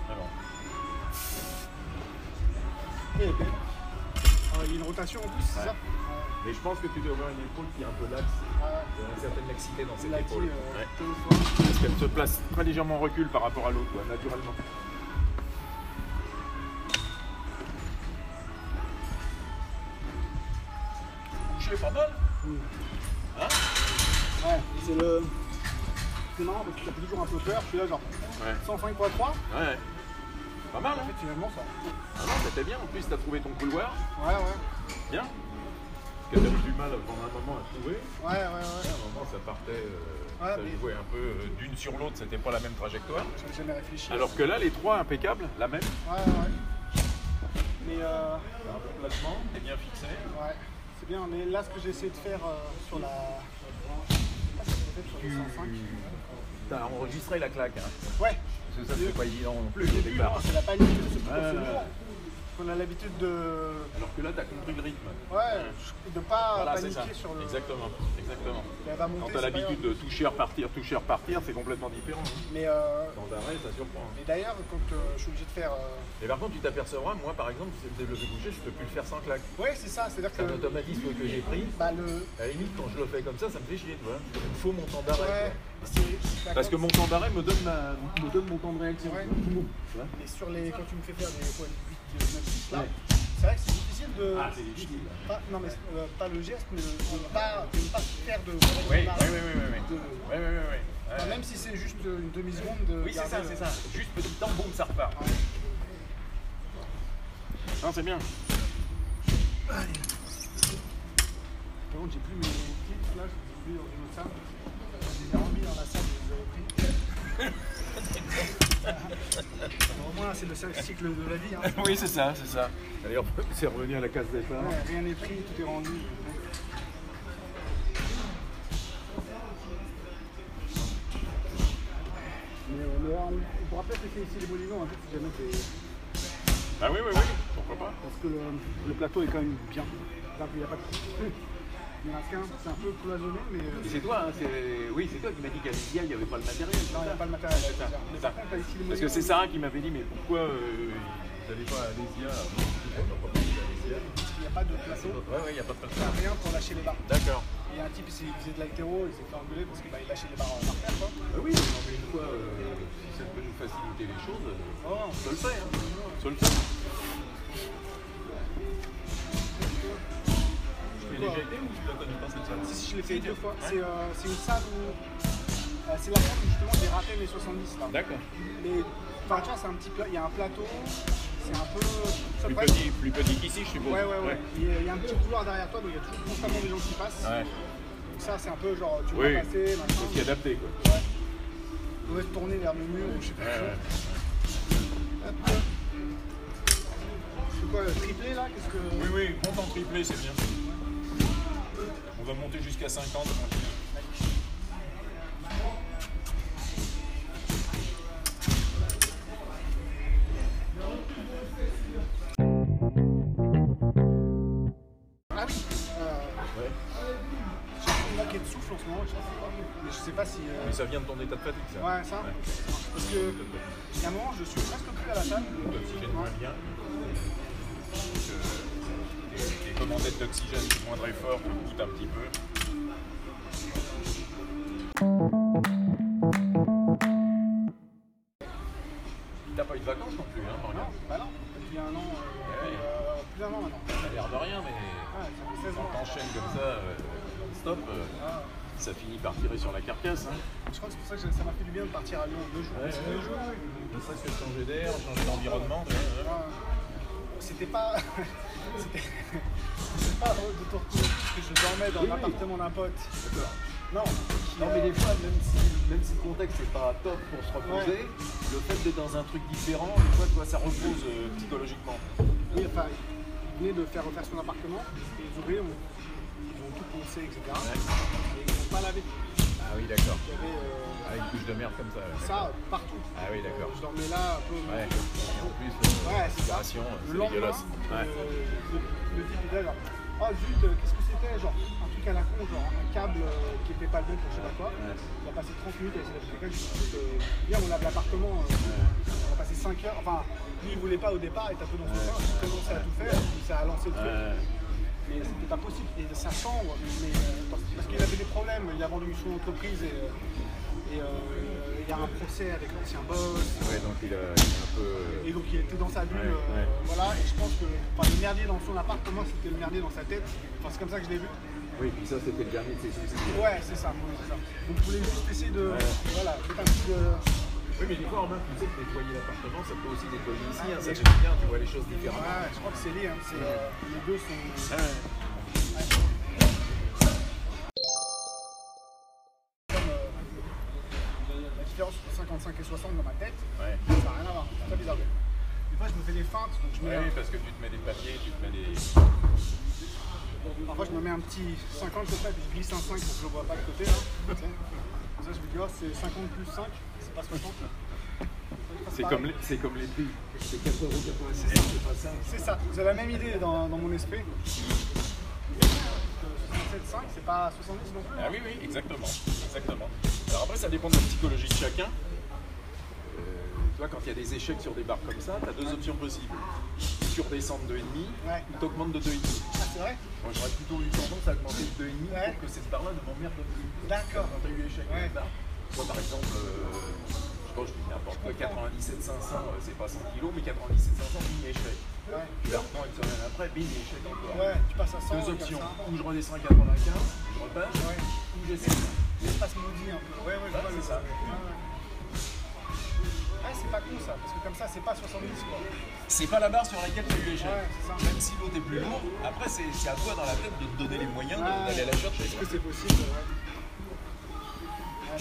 S2: C'est bon.
S1: Et, ah, il y a une rotation en plus, c'est
S2: Ouais.
S1: ça
S2: Mais je pense que tu dois avoir une épaule qui est un peu laxe.
S1: Ouais.
S2: Il y a une certaine laxité dans cette épaule.
S1: euh,
S2: Ouais. Parce qu'elle se place très légèrement en recul par rapport à l'autre, quoi, naturellement. Pas mal Hein
S1: Ouais, c'est le. C'est marrant parce que ça fait toujours un peu peur. Je suis là, genre,
S2: Ouais.
S1: sans fin quoi 3
S2: Ouais. Pas mal,
S1: En
S2: hein
S1: fait, finalement, ça.
S2: Ah non, c'était bien. En plus, t'as trouvé ton couloir.
S1: Ouais, ouais.
S2: Bien. Parce que t'avais du mal pendant un moment à trouver.
S1: Ouais, ouais, ouais.
S2: À un moment, ça partait, euh,
S1: Ouais,
S2: ça
S1: mais-
S2: jouait un peu euh, d'une sur l'autre, c'était pas la même trajectoire.
S1: J'avais jamais réfléchi.
S2: Alors que là, les trois impeccables, la même.
S1: Ouais, ouais. Mais euh,
S2: T'as un bon placement, t'es bien fixé.
S1: ouais, bien. Mais là, ce que j'ai essayé de faire euh, sur la. Je sais pas si c'est fait sur les 105.
S2: T'as enregistré la claque, hein.
S1: Ouais,
S2: Parce que ça, c'est pas évident non plus au
S1: début, non, c'est la panique, c'est
S2: ouais,
S1: lourd. On a l'habitude de.
S2: Alors que là, t'as compris le rythme.
S1: Ouais, de pas
S2: Voilà, c'est ça.
S1: paniquer sur le.
S2: Exactement, exactement.
S1: Elle va monter.
S2: Quand
S1: c'est
S2: t'as
S1: pas
S2: l'habitude de toucher, repartir, toucher, repartir, c'est complètement différent. hein.
S1: Mais, euh,
S2: Dans d'arrêt, ça surprend. hein.
S1: mais d'ailleurs, quand euh, je suis obligé de faire. euh,
S2: Et par contre, tu t'apercevras, moi par exemple, si c'est le développé couché, je peux plus le faire sans claque.
S1: Ouais, c'est ça. C'est-à-dire
S2: C'est
S1: que.
S2: un automatisme que j'ai pris.
S1: Bah, le.
S2: À la limite, quand je le fais comme ça, ça me fait chier, tu vois. Il me faut mon temps
S1: Ouais,
S2: d'arrêt.
S1: c'est.
S2: Parce que mon temps d'arrêt me donne, ma- me donne mon temps de réaction.
S1: Ouais.
S2: Tu
S1: Et sur les. Quand tu me fais faire des points 8, 9, 10, là,
S2: Ouais.
S1: c'est vrai que c'est difficile de.
S2: Ah, c'est difficile.
S1: Pas, non, mais euh, pas le geste, mais de ne pas, de ne pas faire de.
S2: Oui, oui, oui, oui, oui. oui.
S1: de-
S2: Oui, oui, oui, oui.
S1: Enfin,
S2: Ouais.
S1: même si c'est juste une demi-seconde de.
S2: Oui, c'est ça, c'est ça. Juste petit temps, boum, ça repart. Non, c'est bien.
S1: Par contre, j'ai plus mes clips là, je oubliés dans une autre salle. Je les ai remis dans la salle, je les ai repris. Au moins, c'est le seul cycle de la vie. Hein.
S2: Oui, c'est ça, c'est ça. Hop, c'est revenu à la case départ.
S1: Ouais, rien n'est pris, tout est rendu. Mais, mais on, on pourra peut-être essayer ici les un peu si jamais t'es.
S2: Ah oui, oui, oui, pourquoi pas.
S1: Parce que le, le plateau est quand même bien. Là, il n'y a pas de. Il y en a qu'un, c'est un peu cloisonné, mais. euh,
S2: c'est toi, hein, c'est... oui, c'est toi qui m'as dit qu'à l'IDIA, il n'y avait pas le matériel.
S1: Non, il n'y a pas le matériel.
S2: C'est ça,
S1: Mais par contre, ici,
S2: Parce que c'est Sarah qui m'avait dit, mais pourquoi euh, vous n'allez pas à l'IDIA.
S1: Il n'y a pas de plateau.
S2: Ouais, ouais, il n'y a pas de
S1: Il n'y
S2: plateau.
S1: a rien pour lâcher les barres.
S2: D'accord.
S1: Il y a un type, il faisait de l'altéro, il s'est fait engueuler parce qu'il bah, lâchait les barres par terre. Quoi.
S2: Ah oui, non, mais une fois, euh, si ça peut nous faciliter les choses, euh,
S1: Oh,
S2: je le fais. Hein. Le fais. Déjà été ou tu la connais pas cette salle
S1: si, si, je l'ai fait deux fois. C'est euh, c'est une salle où. euh, c'est la salle où justement j'ai raté mes 70 là.
S2: D'accord.
S1: Mais vois, c'est un petit pla- il y a un plateau, c'est un peu. ça
S2: Plus
S1: peut-
S2: petit, plus petit qu'ici, je suppose.
S1: Ouais, ouais, ouais. Il y a- il y a un petit couloir derrière toi, donc il y a toujours constamment des gens qui passent.
S2: Ouais.
S1: Donc ça, c'est un peu genre, tu
S2: Oui,
S1: vas passer,
S2: faut s'y
S1: machin.
S2: adapter quoi.
S1: Ouais. On va se tourner vers le mur ou je sais pas
S2: Ouais,
S1: quoi.
S2: ouais.
S1: Hop. C'est quoi, le triplé là? Qu'est-ce que.
S2: Oui, oui, monte en triplé, c'est bien. On va monter jusqu'à 50 tranquille.
S1: Ah oui euh,
S2: Ouais.
S1: J'ai une maquet de souffle en ce moment, je sais pas. Mais je sais pas si. euh,
S2: Mais ça vient de ton état de fatigue, ça.
S1: Ouais, ça. Parce que. Moment, je suis presque plus à la salle.
S2: L'oxygène moins bien. Donc, euh, les commandettes d'oxygène, du moindre effort, te coûtent un petit peu. T'as pas eu de vacances non plus, hein,
S1: Non,
S2: Morgane
S1: bah non, depuis un an. euh,
S2: Ouais.
S1: euh, plus d'un an maintenant.
S2: Ça a l'air de rien, mais
S1: Ouais, ça fait 16
S2: quand
S1: ans.
S2: t'enchaînes comme ça, euh, euh,
S1: Ah.
S2: ça finit par tirer sur la carcasse. Hein.
S1: Je crois que c'est pour ça que ça m'a fait du bien de partir à Lyon deux jours.
S2: Ouais,
S1: deux jours,
S2: Ne serait-ce que de changer d'air, changer d'environnement.
S1: C'était pas. C'était pas de te retrouver parce que je dormais dans
S2: Oui,
S1: l'appartement d'un pote. Non, qui,
S2: Non mais des fois, même si, même si le contexte n'est pas top pour se reposer, le fait d'être dans un truc différent, des fois, tu vois, ça repose euh, psychologiquement.
S1: Oui, enfin, venait de faire refaire son appartement. Et les ouvriers ont, ils ont tout poncé, etc. Et ils n'ont pas lavé.
S2: Ah oui, d'accord.
S1: Il y avait euh,
S2: Ah, une couche de merde comme ça.
S1: ça partout.
S2: Ah oui, d'accord.
S1: Je dormais là un peu.
S2: Ouais. Et en plus, euh,
S1: Ouais, c'est ça.
S2: l'opération,
S1: Le lendemain,
S2: dégueulasse. Ouais.
S1: euh, le, le genre, oh zut, euh, qu'est-ce que c'était Genre un truc à la con, genre un câble euh, qui était pas le bon pour je sais pas quoi. Il a passé 30 minutes à essayer d'acheter quelqu'un. Euh, viens, on lave l'appartement. euh, On a passé 5 heures. Enfin, lui il voulait pas au départ, il était un peu dans son coin. Il commençait à tout faire, puis ça a lancé le truc. Mais c'était pas possible. Et sa chambre, mais, euh, parce, qu'il avait des problèmes, il a vendu son entreprise et, euh, et, euh, il y a un procès avec l'ancien boss.
S2: Ouais, donc il, a, il un peu.
S1: Et donc il était dans sa bulle,
S2: Ouais,
S1: euh,
S2: ouais.
S1: voilà, et je pense que enfin, le merdier dans son appart, pour moi c'était le merdier dans sa tête. Enfin c'est comme ça que je l'ai vu.
S2: Oui, puis ça, c'était le dernier de ses soucis.
S1: Ouais, c'est ça, ouais, c'est ça. Donc je voulais juste essayer de.
S2: Ouais.
S1: Voilà, un petit de.
S2: Oui, mais des fois, en main, tu sais que nettoyer l'appartement, ça peut aussi nettoyer ici.
S1: Ah,
S2: hein, ça fait bien, tu vois les choses différemment.
S1: Ouais, je crois que c'est lié, hein, c'est, euh, les deux sont.
S2: Ouais.
S1: 55 et 60 dans ma tête,
S2: Ouais.
S1: ça n'a rien à voir, c'est très bizarre. Des fois je me fais des feintes, donc je mets.
S2: Ouais, parce que tu te mets des papiers, tu te mets des.
S1: Parfois je me mets un petit 50 sur ça, puis je glisse un 5 pour que je le vois pas de côté. Là. Comme ça je me dis, oh c'est 50 plus 5, c'est pas 60.
S2: C'est comme, les, c'est comme les prix. C'est 4,86€, c'est pas ça.
S1: C'est ça, vous avez la même idée dans, dans mon esprit. 67,5, c'est pas 70 non plus.
S2: Ah oui, oui, exactement. exactement. Alors après, ça dépend de la psychologie de chacun. Euh, vois, quand il y a des échecs sur des barres comme ça, tu as deux options possibles. Tu redescends de 2,5
S1: Ouais.
S2: ou tu augmentes de 2,5.
S1: Ah, c'est vrai
S2: Moi, j'aurais plutôt eu tendance à augmenter de 2,5
S1: Ouais.
S2: pour que cette barre-là ne m'emmerde plus.
S1: D'accord.
S2: Quand tu as eu échec
S1: Ouais.
S2: avec barre, moi par exemple, euh, je sais pas, je dis n'importe quoi, 97 500, euh, c'est pas 100 kg, mais 97 500, bim, échec.
S1: Ouais.
S2: Tu la reprends une semaine après, bim, échec encore.
S1: Ouais, tu passes à 100.
S2: Deux options, ou je redescends à 95, je repars,
S1: Ouais.
S2: ou j'essaie.
S1: L'espace maudit un peu. Ouais, ouais, je
S2: Ouais,
S1: vois
S2: c'est ça.
S1: Ah, c'est pas con ça, parce que comme ça, c'est pas 70 quoi.
S2: C'est pas la barre sur laquelle tu eu échec.
S1: Ouais.
S2: Même si l'autre est plus lourd, après c'est à toi dans la tête de te donner les moyens
S1: Ouais.
S2: d'aller la chercher.
S1: Est-ce que c'est possible ouais. Ouais.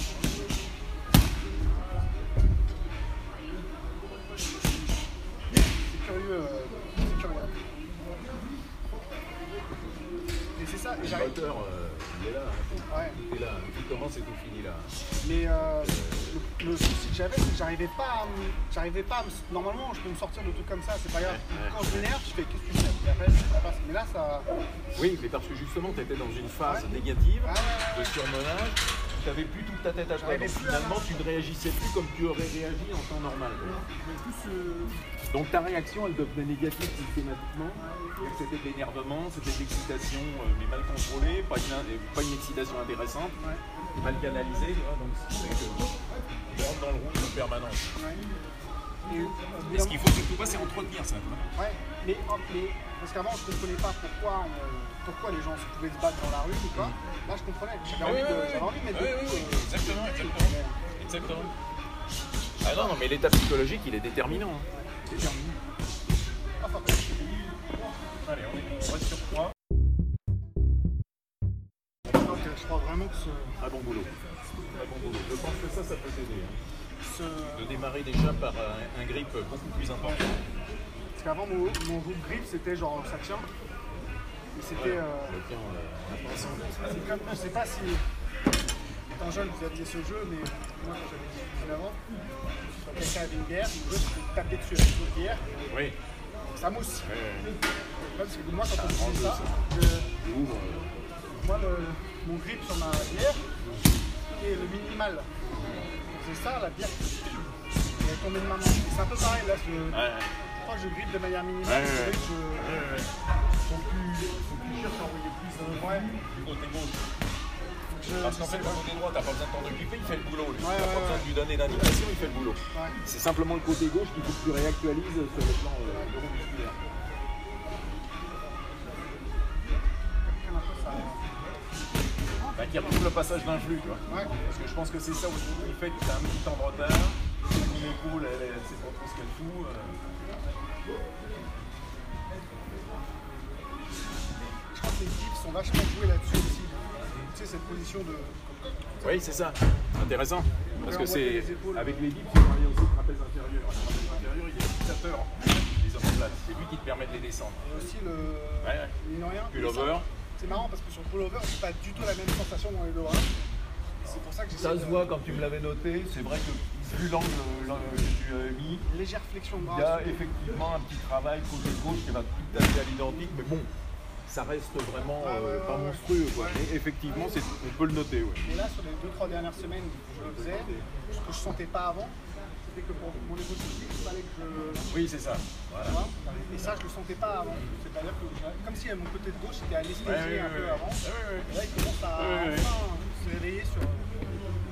S1: C'est curieux. euh, c'est curieux. Et c'est ça, et
S2: Le
S1: j'arrive.
S2: moteur, euh, il est là, hein.
S1: Ouais.
S2: tout est là, tout commence et tout finit là.
S1: Mais euh, le souci que j'avais, c'est que j'arrivais pas à me- j'arrivais pas à me- Normalement, je peux me sortir de trucs comme ça, c'est pas grave.
S2: Ouais.
S1: Quand je m'énerve, je fais qu'est-ce que tu fais? Et après, ça passe. Mais là, ça.
S2: Oui, mais parce que justement, tu étais dans une phase négative
S1: Ah ouais,
S2: de surmenage, tu n'avais plus toute ta tête à toi. Donc finalement, tu ne réagissais plus comme tu aurais réagi en temps normal. Donc ta réaction, elle devenait négative systématiquement. C'était de l'énervement, c'était de l'excitation, euh, mais mal contrôlée, pas une, pas une excitation intéressante, mal canalisée. donc c'est que tu rentres dans le rouge en permanence.
S1: Et, euh,
S2: ce qu'il faut surtout pas, c'est entretenir ça.
S1: Ouais, mais, hop, mais parce qu'avant je comprenais pas pourquoi, on- pourquoi les gens pouvaient se battre dans la rue ou quoi. Là je comprenais. J'avais envie, envie de mettre des coups. euh,
S2: exactement, exactement. exactement. Ah non, non, mais l'état psychologique, il est déterminant. hein. Déterminant.
S1: euh,
S2: Allez, on, est, on reste sur 3.
S1: donc, euh, je crois vraiment que ce,
S2: Ah bon boulot. Je pense que ça, ça peut t'aider. hein.
S1: ce-
S2: De démarrer déjà par un, un grip beaucoup plus important.
S1: parce qu'avant mon, mon route grip c'était genre ça tient. Mais c'était.
S2: Ouais.
S1: euh, c'est comme, je sais pas si étant jeune vous aviez ce jeu, mais moi quand j'avais 19 ans, quand quelqu'un avait une bière, c'était de taper dessus avec une bière,
S2: Oui.
S1: ça mousse.
S2: Ouais.
S1: Parce que moi quand on
S2: le
S1: ça,
S2: jeu,
S1: je-
S2: euh,
S1: moi le, mon grip sur ma bière le minimal. Faisait ça, la bière elle est tombée de ma main. Et C'est un peu pareil là, je,
S2: Ouais, ouais.
S1: je crois que je grippe de manière minimale.
S2: Ouais,
S1: c'est je-
S2: Ouais,
S1: faut plus, faut plus cher d'envoyer plus de ouais.
S2: Du côté gauche.
S1: Je-
S2: Parce qu'en fait, le côté droit, t'as pas besoin de t'en occuper, il fait le boulot. t'as
S1: ouais,
S2: pas besoin de lui donner d'indication, il fait le boulot.
S1: Ouais.
S2: C'est simplement le côté gauche qu'il faut que tu réactualises sur le plan euh, Bah, qui retrouve le passage d'un flux, tu vois.
S1: Ouais.
S2: Parce que je pense que c'est ça aussi qui fait que tu as un petit temps de retard. Épaule, elle, elle, sait pas trop ce qu'elle fout. euh.
S1: Je crois que les gifs sont vachement joués là-dessus aussi. Tu sais, cette position de.
S2: Oui, c'est ça. Intéressant. Parce que c'est avec les dips, tu travailles aussi le trapèze inférieur. Le trapèze inférieur, il est fixateur des omoplates. C'est lui qui te permet de les descendre.
S1: Et aussi le.
S2: Ouais, ouais.
S1: Mine de rien.
S2: Pullover.
S1: C'est marrant parce que sur le pullover, c'est pas du tout la même sensation dans les deux bras. C'est pour ça que
S2: Ça se voit quand tu me l'avais noté. C'est vrai que vu l'angle que tu avais mis,
S1: Légère flexion de bras.
S2: il y a effectivement un petit travail côté gauche qui va tout à fait à l'identique, mais bon, ça reste vraiment euh,
S1: ouais,
S2: pas monstrueux. Quoi.
S1: ouais.
S2: Mais effectivement, on peut le noter. Ouais.
S1: Et là, sur les 2-3 dernières semaines je le faisais, ce que je sentais pas avant, c'était que pour mon il fallait que je.
S2: Oui, c'est ça. Voilà.
S1: tu vois, Et ça, je le sentais pas avant. C'est-à-dire que, comme si mon côté de gauche était anesthésié
S2: Ouais, ouais,
S1: un peu
S2: ouais,
S1: avant. Et là, il commence à enfin se réveiller sur.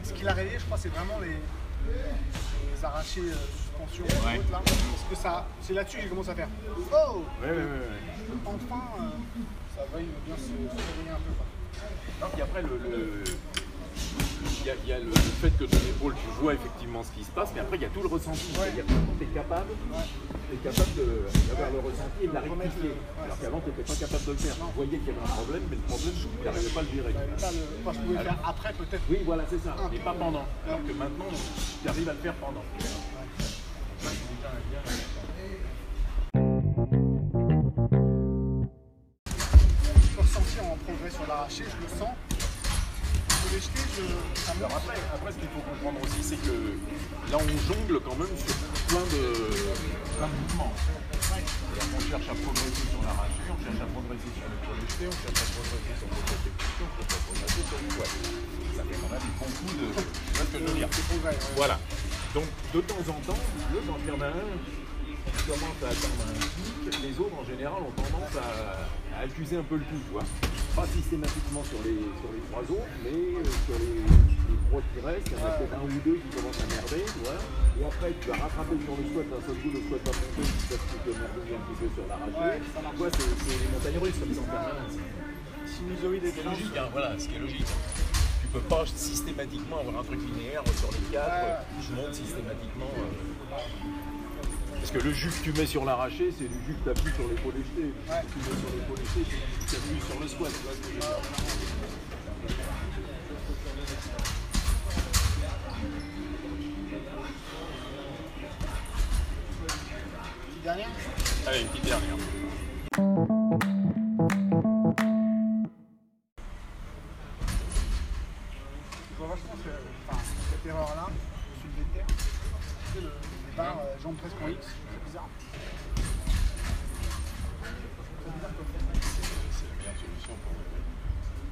S1: Ce qu'il a réveillé, je crois, c'est vraiment les, les arrachés euh, suspension
S2: Ouais.
S1: et autres, là. Parce que ça, c'est là-dessus que j'ai commencé à faire. Oh. Enfin, euh, ça va bien se, se réveiller un peu. Quoi.
S2: Non, puis après, le, le- il y a, il y a le, fait que ton épaule, tu vois effectivement ce qui se passe, mais après, il y a tout le ressenti. C'est-à-dire que tu es capable, capable d'avoir le ressenti et de la rectifier. Alors qu'avant, tu n'étais pas capable de le faire. Tu voyais qu'il y avait un problème, mais le problème, tu n'arrivais pas à le.
S1: J'avais pas le... Faire après, peut-être.
S2: Oui, voilà, c'est ça. Mais pas pendant. Alors que maintenant, tu arrives à le faire pendant.
S1: Je peux ressentir en progrès sur l'arraché, je le sens. Jeter, je...
S2: Alors après, après, ce qu'il faut comprendre aussi, c'est que là, on jongle quand même sur plein de, plein de mouvements. Qu'on cherche à progresser sur l'arraché, on cherche à progresser sur le poids jeté, on cherche à progresser sur le exécution, on cherche à progresser sur le poids. Ça fait quand même beaucoup de... Tu ce que je veux dire?
S1: C'est progrès. ouais.
S2: Voilà. Donc de temps en temps, le en a un qui commence à atteindre un pic, les autres en général ont tendance à, à accuser un peu le coup, tu vois. Pas systématiquement sur les, sur les trois autres, mais euh, sur les, les trois qui restent, il y en a peut-être un ou deux qui commencent à merder. Et après, tu vas rattraper sur le squat d'un seul coup, le squat va monter, tu vas te merder un petit peu sur.
S1: Ouais, marche.
S2: tu vois, c'est les montagnes russes comme ça en permanence.
S1: Sinusoïde et
S2: logique, hein, voilà, ce qui est logique. Tu peux pas systématiquement avoir un truc linéaire sur les quatre,
S1: Ouais.
S2: je monte systématiquement. euh. Parce que le jus que tu mets sur l'arraché, c'est du jus que tu appuies sur l'épaule jetée.
S1: Ouais.
S2: Tu mets sur l'épaule jetée, c'est du jus que tu appuies sur le squat. Tu vois ce que je veux dire
S1: Petite dernière
S2: Allez, une petite dernière.
S1: Je vois vachement cette erreur-là, euh, jambes presque en X, c'est bizarre. C'est
S2: la meilleure solution pour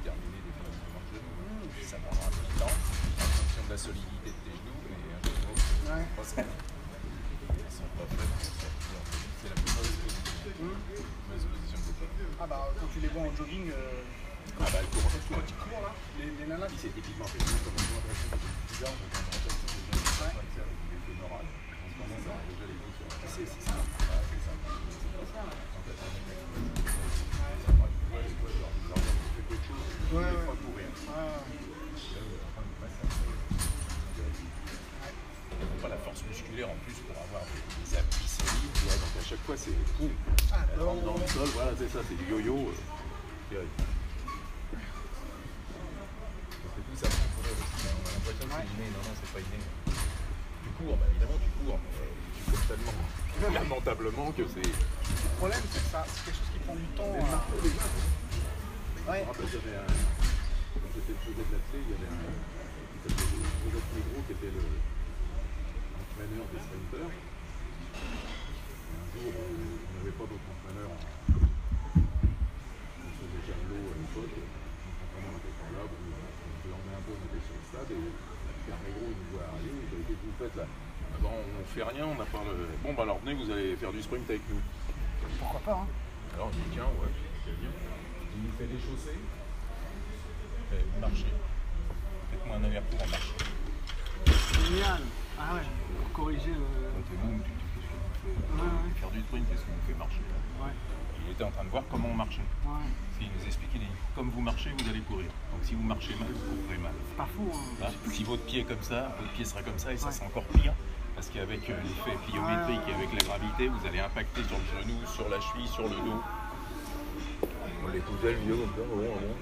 S2: terminer définitivement le genou. Ça prendra un peu de temps, en fonction de la solidité de tes genoux, mais un peu de
S1: Ouais.
S2: sont pas. C'est la plus mauvaise position. Mauvaise position de départ.
S1: Ah bah quand tu les vois en jogging, euh,
S2: Ah bah, cours.
S1: quand là, les, les nanas,
S2: Il s'est typiquement fait comme on voit l'impression que c'est bizarre, on
S1: Ouais,
S2: ouais. pas la force musculaire en plus pour avoir des, des appuis solides, tu vois, donc à chaque fois c'est boum,
S1: Ah,
S2: elle rentre dans le sol, voilà, c'est ça, c'est du yo-yo. euh, tout ça on a l'impression que c'est inné, non, non, c'est pas inné. Tu cours, bah évidemment tu cours, mais tu cours tellement lamentablement que c'est.
S1: Le problème, c'est que ça, c'est quelque chose qui prend du temps.
S2: C'est
S1: euh,
S2: marqué déjà.
S1: Ouais.
S2: Je me rappelle, j'avais un. Quand j'étais le faisais de l'athlète, il y avait un. qui s'appelait Joseph Negro, qui était le entraîneur des sprinters. Un jour, euh, on n'avait pas d'autre entraîneur. en- On faisait Carlo à l'époque. Notre entraîneur était pas là. bon, on l'emmenait un peu, on était sur le stade. Et Pierre Negro, il nous voit arriver. Il Qu'est-ce que vous faites là ben, On fait rien, on n'a pas le. Bon, bah alors venez, vous allez faire du sprint avec nous.
S1: Pourquoi pas, hein
S2: Alors on dit tiens, ouais, c'est bien. Il nous fait des chaussées. Eh, vous marchez. Faites-moi un aller-retour en marche.
S1: Génial. Ah ouais, pour corriger le.
S2: Boum, tu
S1: Ouais, ouais.
S2: Faire du sprint, qu'est-ce que vous fait marcher?
S1: Ouais,
S2: Il était en train de voir comment on marchait. Il nous expliquait, comme vous marchez, vous allez courir. Donc si vous marchez mal, vous courrez mal.
S1: C'est pas fou, hein.
S2: Là, si votre pied est comme ça, votre pied sera comme ça et ça c'est encore pire. Parce qu'avec euh, l'effet pliométrique et avec la gravité, vous allez impacter sur le genou, sur la cheville, sur le dos. On l'écoutait le vieux comme ça, bon, bon.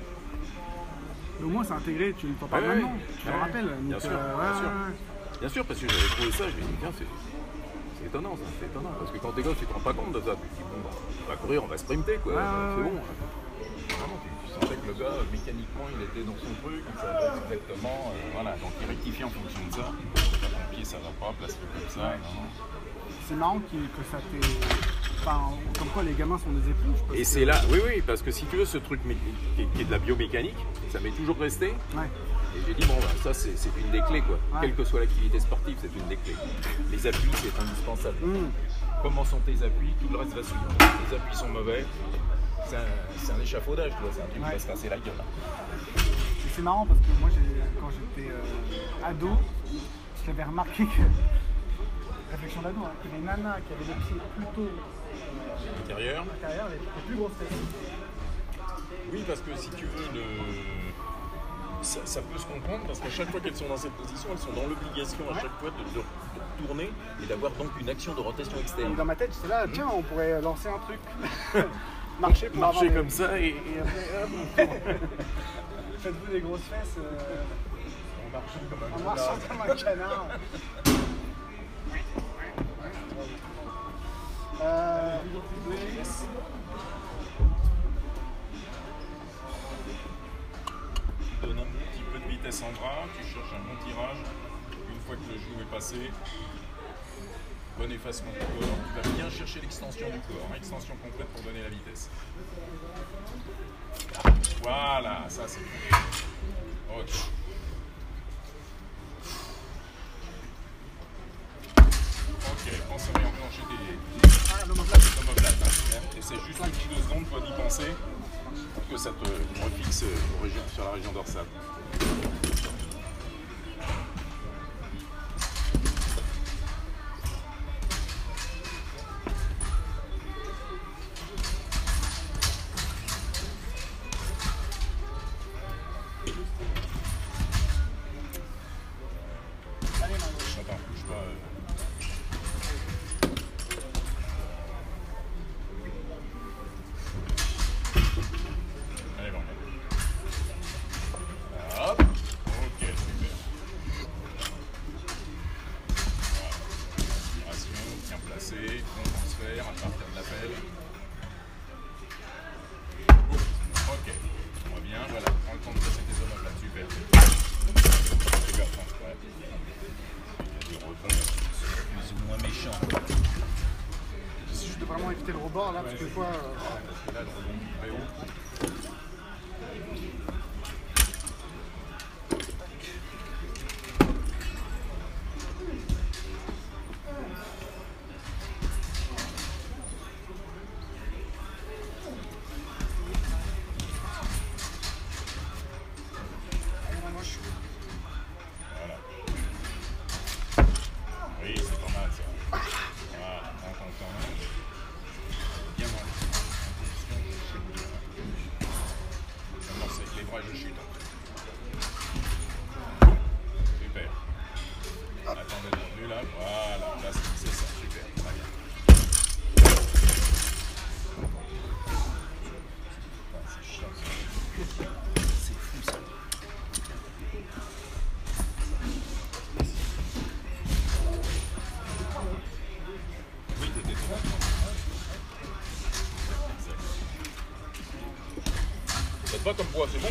S1: Mais au moins, c'est intégré, tu ne t'en parles
S2: Ouais,
S1: maintenant.
S2: ouais.
S1: Tu le
S2: Ouais,
S1: rappelles.
S2: bien
S1: donc,
S2: sûr,
S1: euh,
S2: bien
S1: ouais,
S2: sûr.
S1: ouais, ouais.
S2: Bien sûr, parce que j'avais trouvé ça, je me dit, tiens, c'est étonnant, ça, c'est étonnant. Parce que quand t'es gosse, tu te rends pas compte de ça. Tu te dis, bon, bah, on va courir, on va sprinter, quoi. c'est bon. Vraiment, tu, tu, sentais que le gars, mécaniquement, il était dans son truc, il savait exactement. Euh, voilà, donc il rectifie en fonction de ça. Pied, ça va pas, place-le comme ça.
S1: C'est marrant que ça t'ait. Enfin, comme quoi les gamins sont des éponges.
S2: Et c'est là, oui, oui, parce que si tu veux, ce truc qui est de la biomécanique, ça m'est toujours resté. Ouais. Et j'ai dit, bon, bah, ça, c'est une des clés, quoi. Quelle que soit l'activité sportive, c'est une des clés. Les appuis, c'est indispensable. Mm. Comment sont tes appuis? Tout le reste va suivre. Les appuis sont mauvais. C'est un, échafaudage, c'est un truc qui va se casser la gueule.
S1: C'est marrant parce que moi, quand j'étais euh, ado, j'avais remarqué que, réflexion d'ado, hein, que les nanas qui avaient les pieds plutôt
S2: intérieurs,
S1: intérieur, les, les plus grosses
S2: Oui, parce que si tu veux, le ça, peut se comprendre parce qu'à chaque fois qu'elles sont dans cette position, elles sont dans l'obligation à chaque fois de, tourner et d'avoir donc une action de rotation externe.
S1: dans ma tête, c'est là, tiens, on pourrait lancer un truc. Marcher pour
S2: Marcher comme ça et, après,
S1: Faites-vous des grosses fesses. Euh... Comme un, on marche comme un canard. euh,
S2: en bras, tu cherches un bon tirage. Une fois que le genou est passé, bon effacement du corps. Tu vas bien chercher l'extension du corps, hein, extension complète pour donner la vitesse. Voilà, ça c'est bon. Ok, pense à réenclencher des ah. Et c'est juste une petite seconde, toi d'y penser, que ça te refixe sur la région dorsale.
S1: Pas comme poids, c'est bon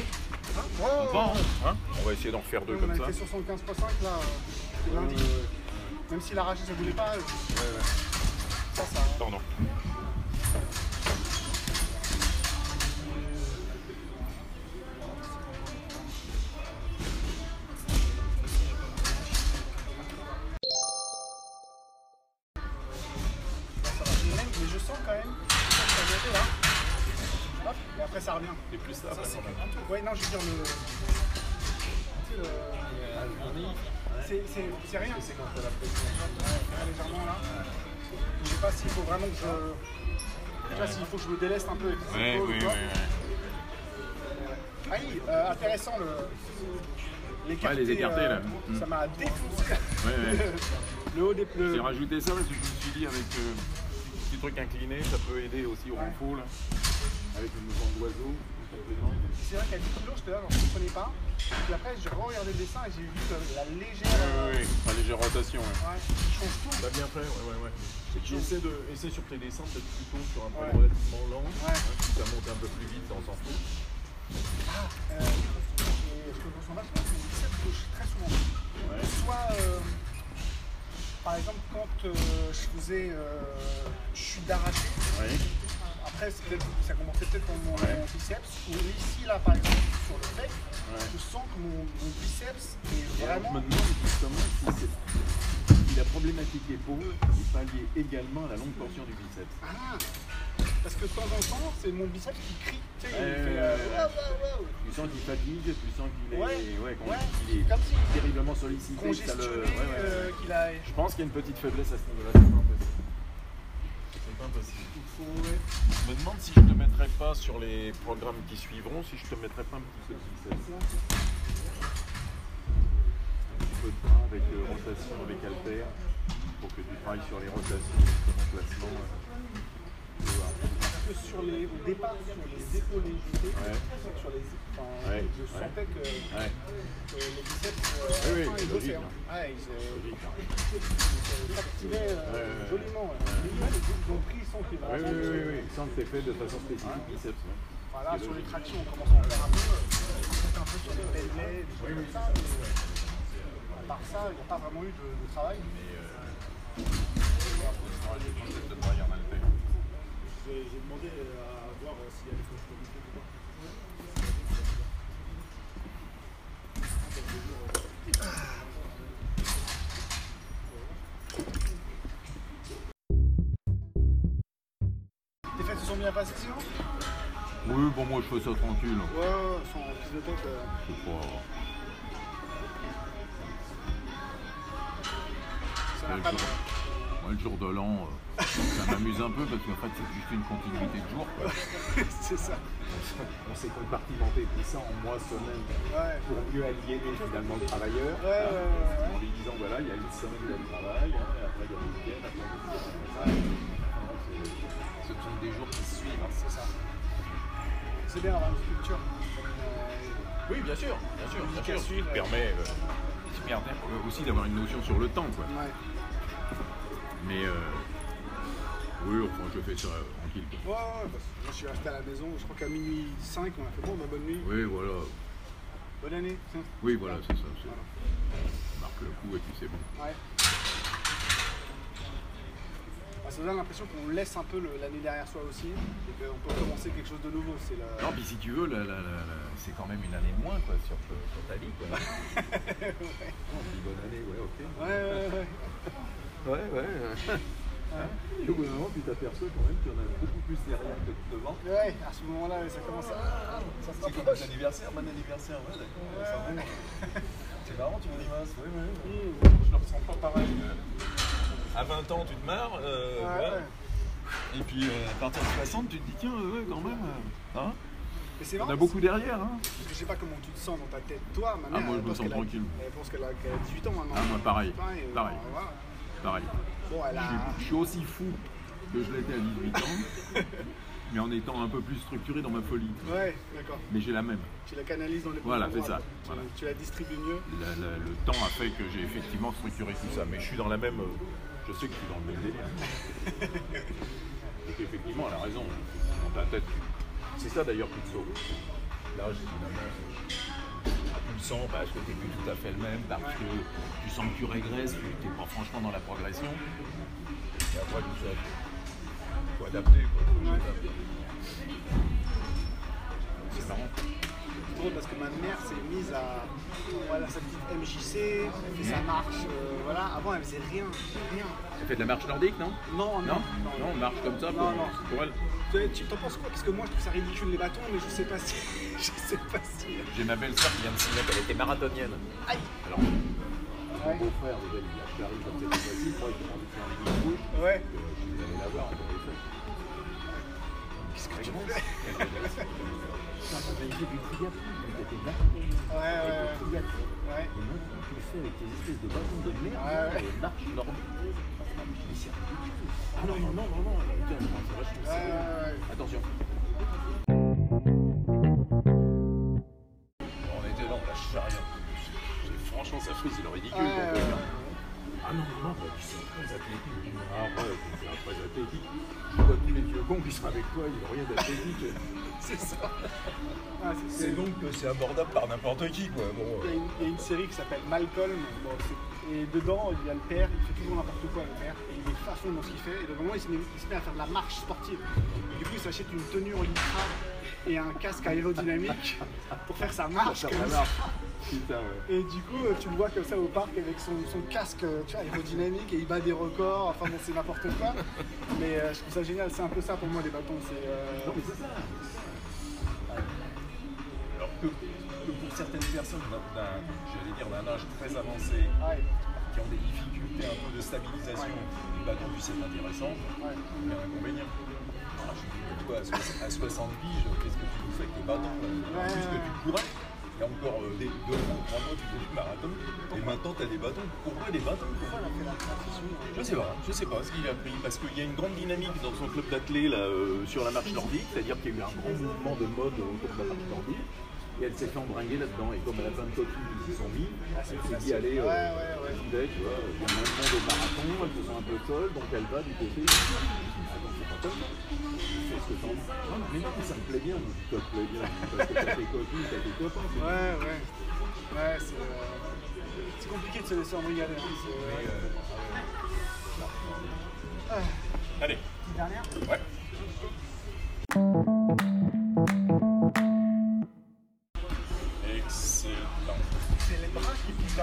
S1: hein hein On va essayer d'en faire deux comme ça. On a été sur 75.5 là, euh, lundi. Même si l'arraché ça voulait pas. Euh, ouais, ouais. Ça, ça.
S2: Pardon.
S1: Peu.
S2: Oui, oui, oui, oui.
S1: Ah oui, euh, intéressant le.
S2: L'écarté, ouais, les écartés euh, là.
S1: Ça m'a défoncé.
S2: Ouais, ouais.
S1: le haut des pneus.
S2: J'ai rajouté ça parce que je me suis dit avec euh, petit truc incliné, ça peut aider aussi au renfort là. Avec le mouvement d'oiseau.
S1: C'est vrai qu'à 10 kg, j'étais là, je ne comprenais pas. Puis après, j'ai regardé le dessin et j'ai vu la légère.
S2: Oui, oui, la légère rotation. Ouais.
S1: ouais. change tout.
S2: T'as bien fait, ouais, ouais, ouais. Essaie, de, essaie sur tes dessins d'être plutôt sur un point relativement lent. Ouais. si ça monte un peu plus vite, on s'en fout.
S1: Ah, euh, ce que je ressens vachement, c'est une biceps gauche, très souvent. Ouais. Soit, euh, par exemple, quand euh, je faisais euh, chute d'arraché, ouais après, ça commençait peut-être dans mon, biceps, ou ici, là, par exemple, sur le pec, je sens que mon, biceps est vraiment.
S2: Je me demande justement si, la problématique épaule est pas liée également à la longue portion du biceps.
S1: Ah parce que de temps en temps, c'est mon biceps qui crie. Tu sais,
S2: il fait, euh, Tu sens qu'il fatigue, tu sens qu'il est, terriblement sollicité.
S1: Congestionné, euh, qu'il a...
S2: Je pense qu'il y a une petite faiblesse à ce niveau-là. Je me demande si je te mettrais pas sur les programmes qui suivront, si je te mettrais pas un petit peu de. Un petit peu de bras avec euh, rotation, avec alter, pour que tu travailles sur les rotations, sur l'emplacement.
S1: Parce que sur les, au départ, sur les épaules jetés, ouais. sur les, enfin, ouais. je sentais que, ouais. que les biceps, euh, oui, oui, ils bossaient. Hein. Ouais, ils, euh, s'activaient euh, joliment. Ils ont pris.
S2: Oui, oui, oui, sans que c'est fait de façon spécifique, biceps.
S1: Voilà, sur les tractions, on commence à en faire un peu, peut-être un peu sur les Bentley, des choses comme ça. Mais, à part ça, il n'y a pas vraiment eu de, travail. Mais euh, concept de j'ai demandé à voir s'il y avait quelque chose ou pas. Tes fêtes se sont bien passées sinon
S2: Oui, bon moi je fais ça tranquille.
S1: Ouais, ouais, sans prise de tête. Euh...
S2: C'est pas...
S1: Ça n'a pas de...
S2: Moi le jour de l'an... Euh... Ça m'amuse un peu parce qu'en fait c'est juste une continuité de jour.
S1: c'est ça.
S2: On s'est compartimenté tout ça en mois, semaines pour mieux aliéner finalement le travailleur.
S1: en
S2: lui disant voilà, il y a une semaine de travail, hein, et après il y a le week-end, après il y a le Ce sont des jours qui se suivent. Hein.
S1: C'est ça. C'est bien d'avoir une structure.
S2: Oui, bien sûr, bien sûr, bien sûr. Qui permet, euh, aussi d'avoir une notion sur le temps. Quoi. Mais euh, oui, enfin, je fais ça tranquille.
S1: Ouais, ouais, parce que moi, je suis resté à la maison, je crois qu'à minuit 5, on a fait bon, bah, bonne nuit.
S2: Oui, voilà.
S1: Bonne année.
S2: Oui, voilà, c'est ça. On marque le coup et puis c'est bon.
S1: Ouais. Bah, ça donne l'impression qu'on laisse un peu l'année derrière soi aussi et qu'on peut commencer quelque chose de nouveau. La...
S2: Non, puis si tu veux, c'est quand même une année moins quoi, sur, sur ta vie. Quoi. ouais. On dit bonne année, ouais, ok.
S1: Ouais, ouais, ouais.
S2: ouais, ouais. Et au bout d'un moment, tu t'aperçois quand même qu'il y en a beaucoup plus derrière que devant.
S1: Ouais, à ce moment-là, ça commence à.
S2: Ça se rapproche. C'est anniversaire, bon anniversaire, ouais, d'accord. Ouais. C'est marrant, tu me dis mince, oui, oui. Mmh. Je le ressens pas pareil. À 20 ans, tu te marres. Euh, ouais, ouais. Et puis euh, à partir de 60, tu te dis, tiens, ouais, quand même. Euh, hein mais c'est On a beaucoup derrière. Hein.
S1: Parce que je sais pas comment tu te sens dans ta tête. Toi, ma
S2: mère, ah, moi, je me sens tranquille.
S1: elle pense qu'elle a, a, 18 ans maintenant.
S2: Ah, moi, pareil. Pareil. pareil. pareil. Je, suis aussi fou que je l'étais à 18 ans, mais en étant un peu plus structuré dans ma folie.
S1: Ouais, d'accord.
S2: Mais j'ai la même.
S1: Tu la canalises dans les
S2: Voilà, c'est ça.
S1: Tu, tu, la distribues mieux.
S2: le temps a fait que j'ai effectivement structuré tout ça, mais je suis dans la même. Euh, je sais que je suis dans le même délire. Donc effectivement, elle a raison. Dans ta tête, c'est ça d'ailleurs qui te sauve. Là, j'ai sens parce que tu n'es plus tout à fait le même, parce que tu sens que tu régresses, tu n'es pas franchement dans la progression? Et après tout ça, il faut adapter. Quoi. C'est marrant.
S1: C'est drôle parce que ma mère s'est mise à voilà, sa petite MJC, elle fait sa marche, euh, voilà. Avant elle faisait rien, rien.
S2: Elle fait de la marche nordique, non?
S1: Non, non?
S2: Non, non, on marche comme ça pour, non, pour elle.
S1: Tu t'en penses quoi? Parce que moi je trouve ça ridicule les bâtons, mais je sais pas si. je sais pas si.
S2: J'ai ma belle-sœur qui vient de signer qu'elle était marathonienne.
S1: Aïe
S2: Alors, mon beau-frère, déjà, il a Paris comme cette fois-ci, moi il a envie de faire des lignes rouges.
S1: Ouais.
S2: je suis allé la voir, elle.
S1: Qu'est-ce que tu fais?
S2: j'ai du
S1: Ouais, ouais. Ouais.
S2: Et maintenant, tu le avec tes espèces de ballons de merde,
S1: ouais,
S2: Ah non, non, non, non, non, c'est vrai,
S1: je ouais, ouais.
S2: Attention. On était là, on lâche rien. Franchement, ça frise, le ridicule. Ouais, ouais, ouais non, non, bah, ils sont très athlétiques. Ah ouais, c'est très athlétique. Je vois tous les vieux cons qui sont avec toi, ils n'ont rien d'athlétique. c'est ça. Ah, c'est donc que c'est abordable par n'importe qui, quoi. Bon,
S1: il, y a une, série qui s'appelle Malcolm. Et dedans, il y a le père, il fait toujours n'importe quoi, le père. Et il est fond dans ce qu'il fait. Et de moment, il se, met, à faire de la marche sportive. Et du coup, il s'achète une tenue en ultra et un casque aérodynamique pour faire sa marche. Comme ça.
S2: Putain, ouais.
S1: Et du coup, tu le vois comme ça au parc avec son, son casque tu vois, aérodynamique et il bat des records. Enfin bon, c'est n'importe quoi. Mais euh, je trouve ça génial. C'est un peu ça pour moi, les bâtons. C'est,
S2: euh... Non, mais c'est ça. Alors que, que, pour certaines personnes d'un, j'allais dire, d'un âge très avancé, ouais. qui ont des difficultés un peu de stabilisation, ouais. les bâtons, c'est intéressant. Ouais. Il y a un inconvénient. Dis, toi, à 70 piges, qu'est-ce que tu fais avec les bâtons là? Plus que tu courais il y a encore euh, des, deux mois, trois mois, tu faisais du marathon, et maintenant tu as des bâtons. Pourquoi des bâtons?
S1: Pourquoi elle a fait la transition
S2: Je sais pas, je sais pas ce qu'il a pris, parce qu'il y a une grande dynamique dans son club d'athlètes euh, sur la marche nordique, c'est-à-dire qu'il y a eu un grand mouvement de mode autour de la marche nordique. Et elle s'est fait embringuer là-dedans. Et comme elle a plein de copines qui s'y sont mis, elle s'est dit allez, euh, ouais, ouais, ouais. tu vois, il y a moins de monde au marathon, elle se sent un peu seule, donc elle va du côté. Ce que t'en Non, mais non, ça me plaît bien, ça te plaît bien. Parce que t'as tes copines, t'as tes copains.
S1: Ouais, ouais. Ouais, c'est. Euh... C'est compliqué de se laisser embrigader. Hein. Mais,
S2: euh... ah. Allez.
S1: Petite dernière?
S2: Ouais. Excellent.
S1: C'est les bras qui poussent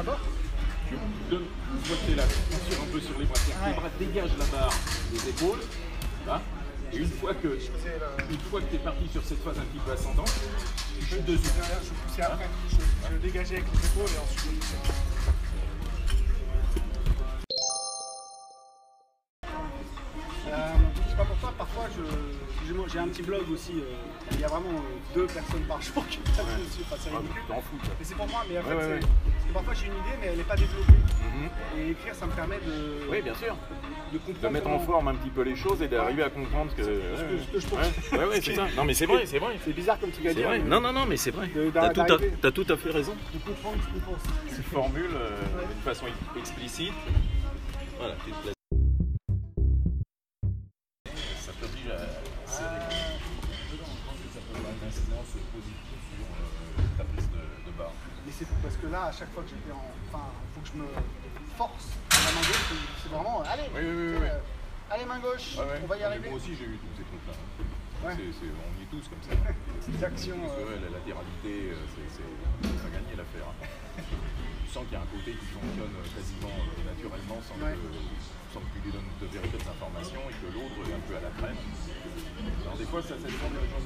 S2: Tu donnes, une fois que tu es là, sur un peu sur les bras, ouais. tes bras dégagent la barre des épaules. Là. Et une fois que, tu es parti sur cette phase un petit peu ascendante.
S1: Je poussais après, je, dégageais avec les épaules et ensuite je poussais. J'ai un petit blog aussi. Euh, il y a vraiment deux personnes par jour qui tapent ouais. dessus. Enfin, c'est ridicule.
S2: T'en fous.
S1: Mais c'est pour moi, mais en fait,
S2: ouais, ouais,
S1: parce que parfois j'ai une idée, mais elle n'est pas développée.
S2: Mm -hmm.
S1: Et écrire, ça me permet de.
S2: Oui, bien sûr.
S1: De, comprendre
S2: de mettre en forme un petit peu les choses et d'arriver à comprendre que.
S1: Ce que, je pense.
S2: Ouais, ouais, c'est ça. Non, mais c'est vrai, c'est vrai.
S1: C'est bizarre comme tu dire.
S2: Vrai. Non, non, non, mais c'est vrai. T'as tout, as tout à fait raison.
S1: De comprendre ce qu'on pense.
S2: Tu formules euh, d'une façon explicite. Voilà,
S1: c'est parce que là, à chaque fois que j'étais en. Enfin, il faut que je me force à la main gauche. C'est vraiment. Allez,
S2: oui, oui, oui, oui.
S1: Euh, allez, main gauche,
S2: ouais, ouais.
S1: on va y arriver.
S2: Moi aussi, j'ai eu tous ces trucs-là.
S1: Ouais.
S2: On y est tous comme ça. Parce que
S1: euh...
S2: la latéralité, c'est ça gagner l'affaire. tu sens qu'il y a un côté qui fonctionne quasiment euh, naturellement sans, que, sans que tu lui donnes de véritables informations et que l'autre est un peu à la traîne. Alors des fois, ça, ça dépend gens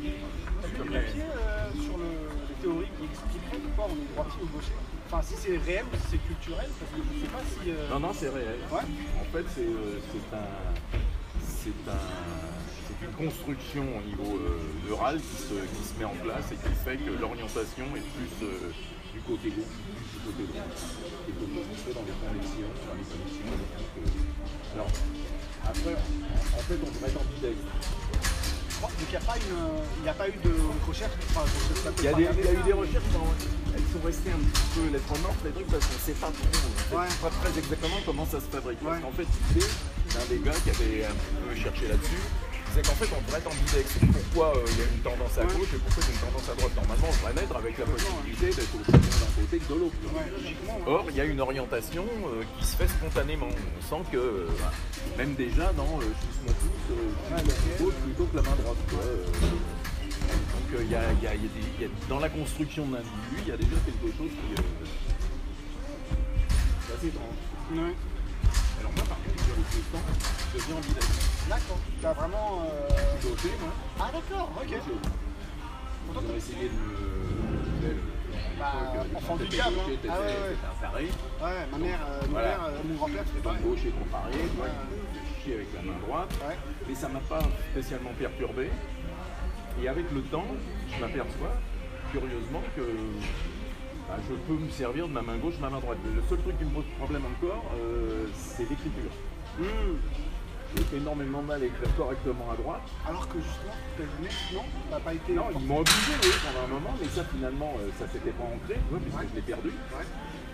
S1: T'as euh, sur le, les théories qui expliqueraient pourquoi on est droitier ou gaucher Enfin, si c'est réel ou si c'est culturel, parce que je ne sais pas si. Euh...
S2: Non, non, c'est réel.
S1: Ouais.
S2: En fait, c'est euh, un. C'est un. C'est une construction au niveau euh, neural qui se, qui se met en place et qui fait que l'orientation est plus euh, du côté gauche, du côté droit. Et que dans les connexions, dans les connexions. Donc, alors, après, en fait, on devrait être en bidextre.
S1: Donc il n'y a, pas une, y a pas eu de recherche enfin,
S2: il, y a des, il y a eu des recherches, mais elles sont restées un petit peu lettres mortes, les trucs, parce qu'on ne sait pas trop, on
S1: ouais.
S2: sait pas très exactement comment ça se fabrique.
S1: Ouais.
S2: Parce qu'en fait, l'idée d'un des gars qui avait un peu cherché là-dessus, c'est qu'en fait, on devrait être en bidex. Pourquoi euh, il y a une tendance à gauche et pourquoi il y a une tendance à droite Normalement, on devrait naître avec la possibilité d'être aussi bien d'un côté que de l'autre. Or, il y a une orientation euh, qui se fait spontanément. On sent que, euh, même déjà dans euh, je gauche plutôt que la main droite. Donc, il y a, dans la construction d'un individu, il y a déjà quelque chose qui. c'est assez étrange. Moi, par contre, avec le temps, je deviens en bidex.
S1: D'accord. Tu as vraiment. Euh...
S2: Je moi.
S1: Ah, d'accord, ok.
S2: Ils ont essayé de me.
S1: Bah, enfant du diable, hein.
S2: Ah ouais,
S1: ma mère, euh,
S2: Voilà.
S1: père, euh, mon grand-père,
S2: gauche est comparé, il fait chier avec la main droite.
S1: Ouais.
S2: Mais ça m'a pas spécialement perturbé. Et avec le temps, je m'aperçois, curieusement, que bah, je peux me servir de ma main gauche, ma main droite. Le seul truc qui me pose problème encore, euh, c'est l'écriture.
S1: Mmh.
S2: j'ai énormément de mal à écrire correctement à droite.
S1: Alors que justement, non T'as pas été.
S2: Non, ils m'ont obligé oui, pendant un moment, mais ça finalement, euh, ça s'était pas ancré, puisque je l'ai perdu.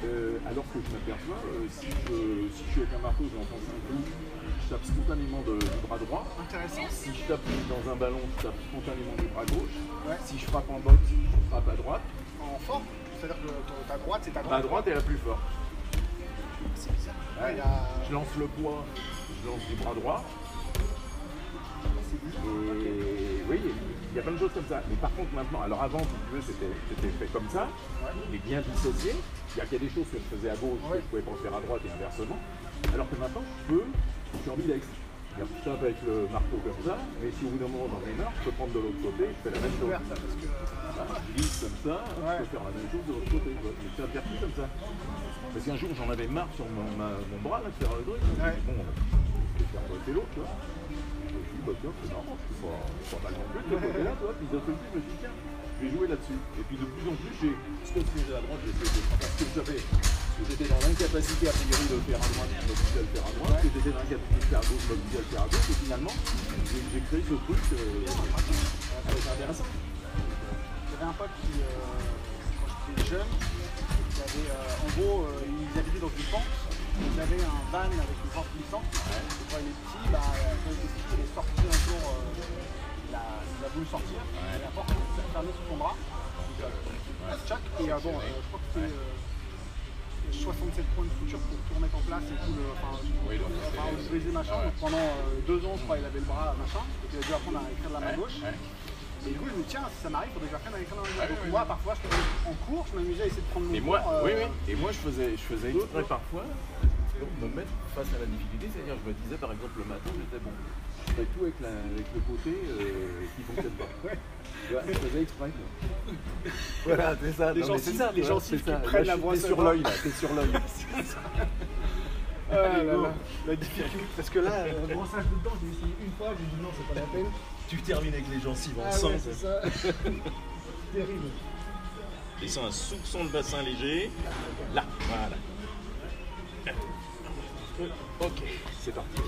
S2: Euh, alors que je m'aperçois, euh, si, je, si je suis avec un marteau, je l'enfonce un coup, je tape spontanément de, du bras droit.
S1: Intéressant.
S2: Si je tape dans un ballon, je tape spontanément du bras gauche. Si je frappe en boxe, je frappe à droite.
S1: En fort C'est-à-dire que ta droite, c'est ta droite
S2: Ma droite est la plus forte.
S1: C'est bizarre.
S2: Ouais, Je lance le poids, je lance du bras droit. Et oui, il y a plein de choses comme ça. Mais par contre, maintenant, alors avant, si tu veux, c'était fait comme ça, mais bien dissocié. Il y a, des choses que je faisais à gauche que je pouvais pas faire à droite et inversement. Alors que maintenant, je peux, je suis ambidex. Je tape avec le marteau comme ça, mais si au bout d'un moment j'en ai marre, je peux prendre de l'autre côté, je fais la même chose. je glisse comme ça, je peux faire la même chose de l'autre côté. Je un perdu comme ça. Parce qu'un jour j'en avais marre sur mon, bras là, de faire le truc. Bon, je vais faire côté l'autre, tu vois. Je me suis dit, bah tiens, c'est marrant, je suis pas, pas mal non plus de côté-là, tu vois. Puis d'un seul coup, je me suis dit, tiens, je vais jouer là-dessus. Et puis de plus en plus, j'ai ce à droite, j'ai de faire que. J'étais dans l'incapacité a priori de faire à droite, je le faire à droite, que j'étais dans l'incapacité de faire à gauche, je disais le faire à gauche, et finalement, j'ai créé ce truc, euh, c'est intéressant.
S1: J'avais un pote qui, euh, quand j'étais jeune, qui avait, euh, en gros, euh, ils habitaient dans une pente, ils avaient un van avec une pente glissante, et est petit, bah, quand il était petit, il est sorti un jour, il a, il, a, voulu sortir, ouais. et la porte s'est fermée sur son bras, donc, tchac, et bon, je crois que c'était 67 points de suture pour tout remettre en place et tout le. Enfin, oui, enfin machin. Donc pendant euh, deux ans, je crois, il avait le bras machin. Et il a dû apprendre à écrire de la main gauche. Et du coup, je me dis, tiens, si ça m'arrive, il faudrait que j'apprenne à écrire de la main gauche. Donc moi, parfois, je faisais en cours, je m'amusais à essayer de prendre mon
S2: et moi, euh, oui, oui. Et moi, je faisais, je faisais exprès parfois me mettre face à la difficulté. C'est-à-dire, je me disais, par exemple, le matin, j'étais bon. Je ferais tout avec, la, avec le côté euh, qui ne fonctionne pas. je faisais exprès. Voilà, c'est ça.
S1: Les gens, c'est ça. Les gens, qui prennent la brosse
S2: sur l'œil, là. T'es sur l'œil.
S1: Ah là là, la difficulté. Parce que là, le brossage de dents, j'ai essayé une fois, j'ai dit non, c'est pas la peine.
S2: Tu termines avec les gencives
S1: ah
S2: ensemble.
S1: Ouais, c'est ça. Terrible.
S2: Laissons un soupçon de bassin léger. Là, voilà. Ok, c'est parti.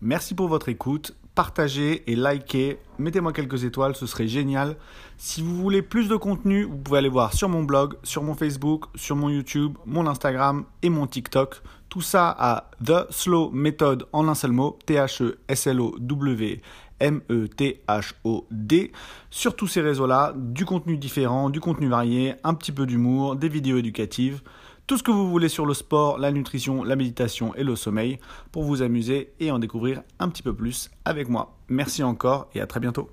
S3: Merci pour votre écoute. Partagez et likez. Mettez-moi quelques étoiles, ce serait génial. Si vous voulez plus de contenu, vous pouvez aller voir sur mon blog, sur mon Facebook, sur mon YouTube, mon Instagram et mon TikTok. Tout ça à The Slow Method en un seul mot, T-H-E-S-L-O-W. M-E-T-H-O-D. Sur tous ces réseaux-là, du contenu différent, du contenu varié, un petit peu d'humour, des vidéos éducatives tout ce que vous voulez sur le sport, la nutrition, la méditation et le sommeil pour vous amuser et en découvrir un petit peu plus avec moi. Merci encore et à très bientôt.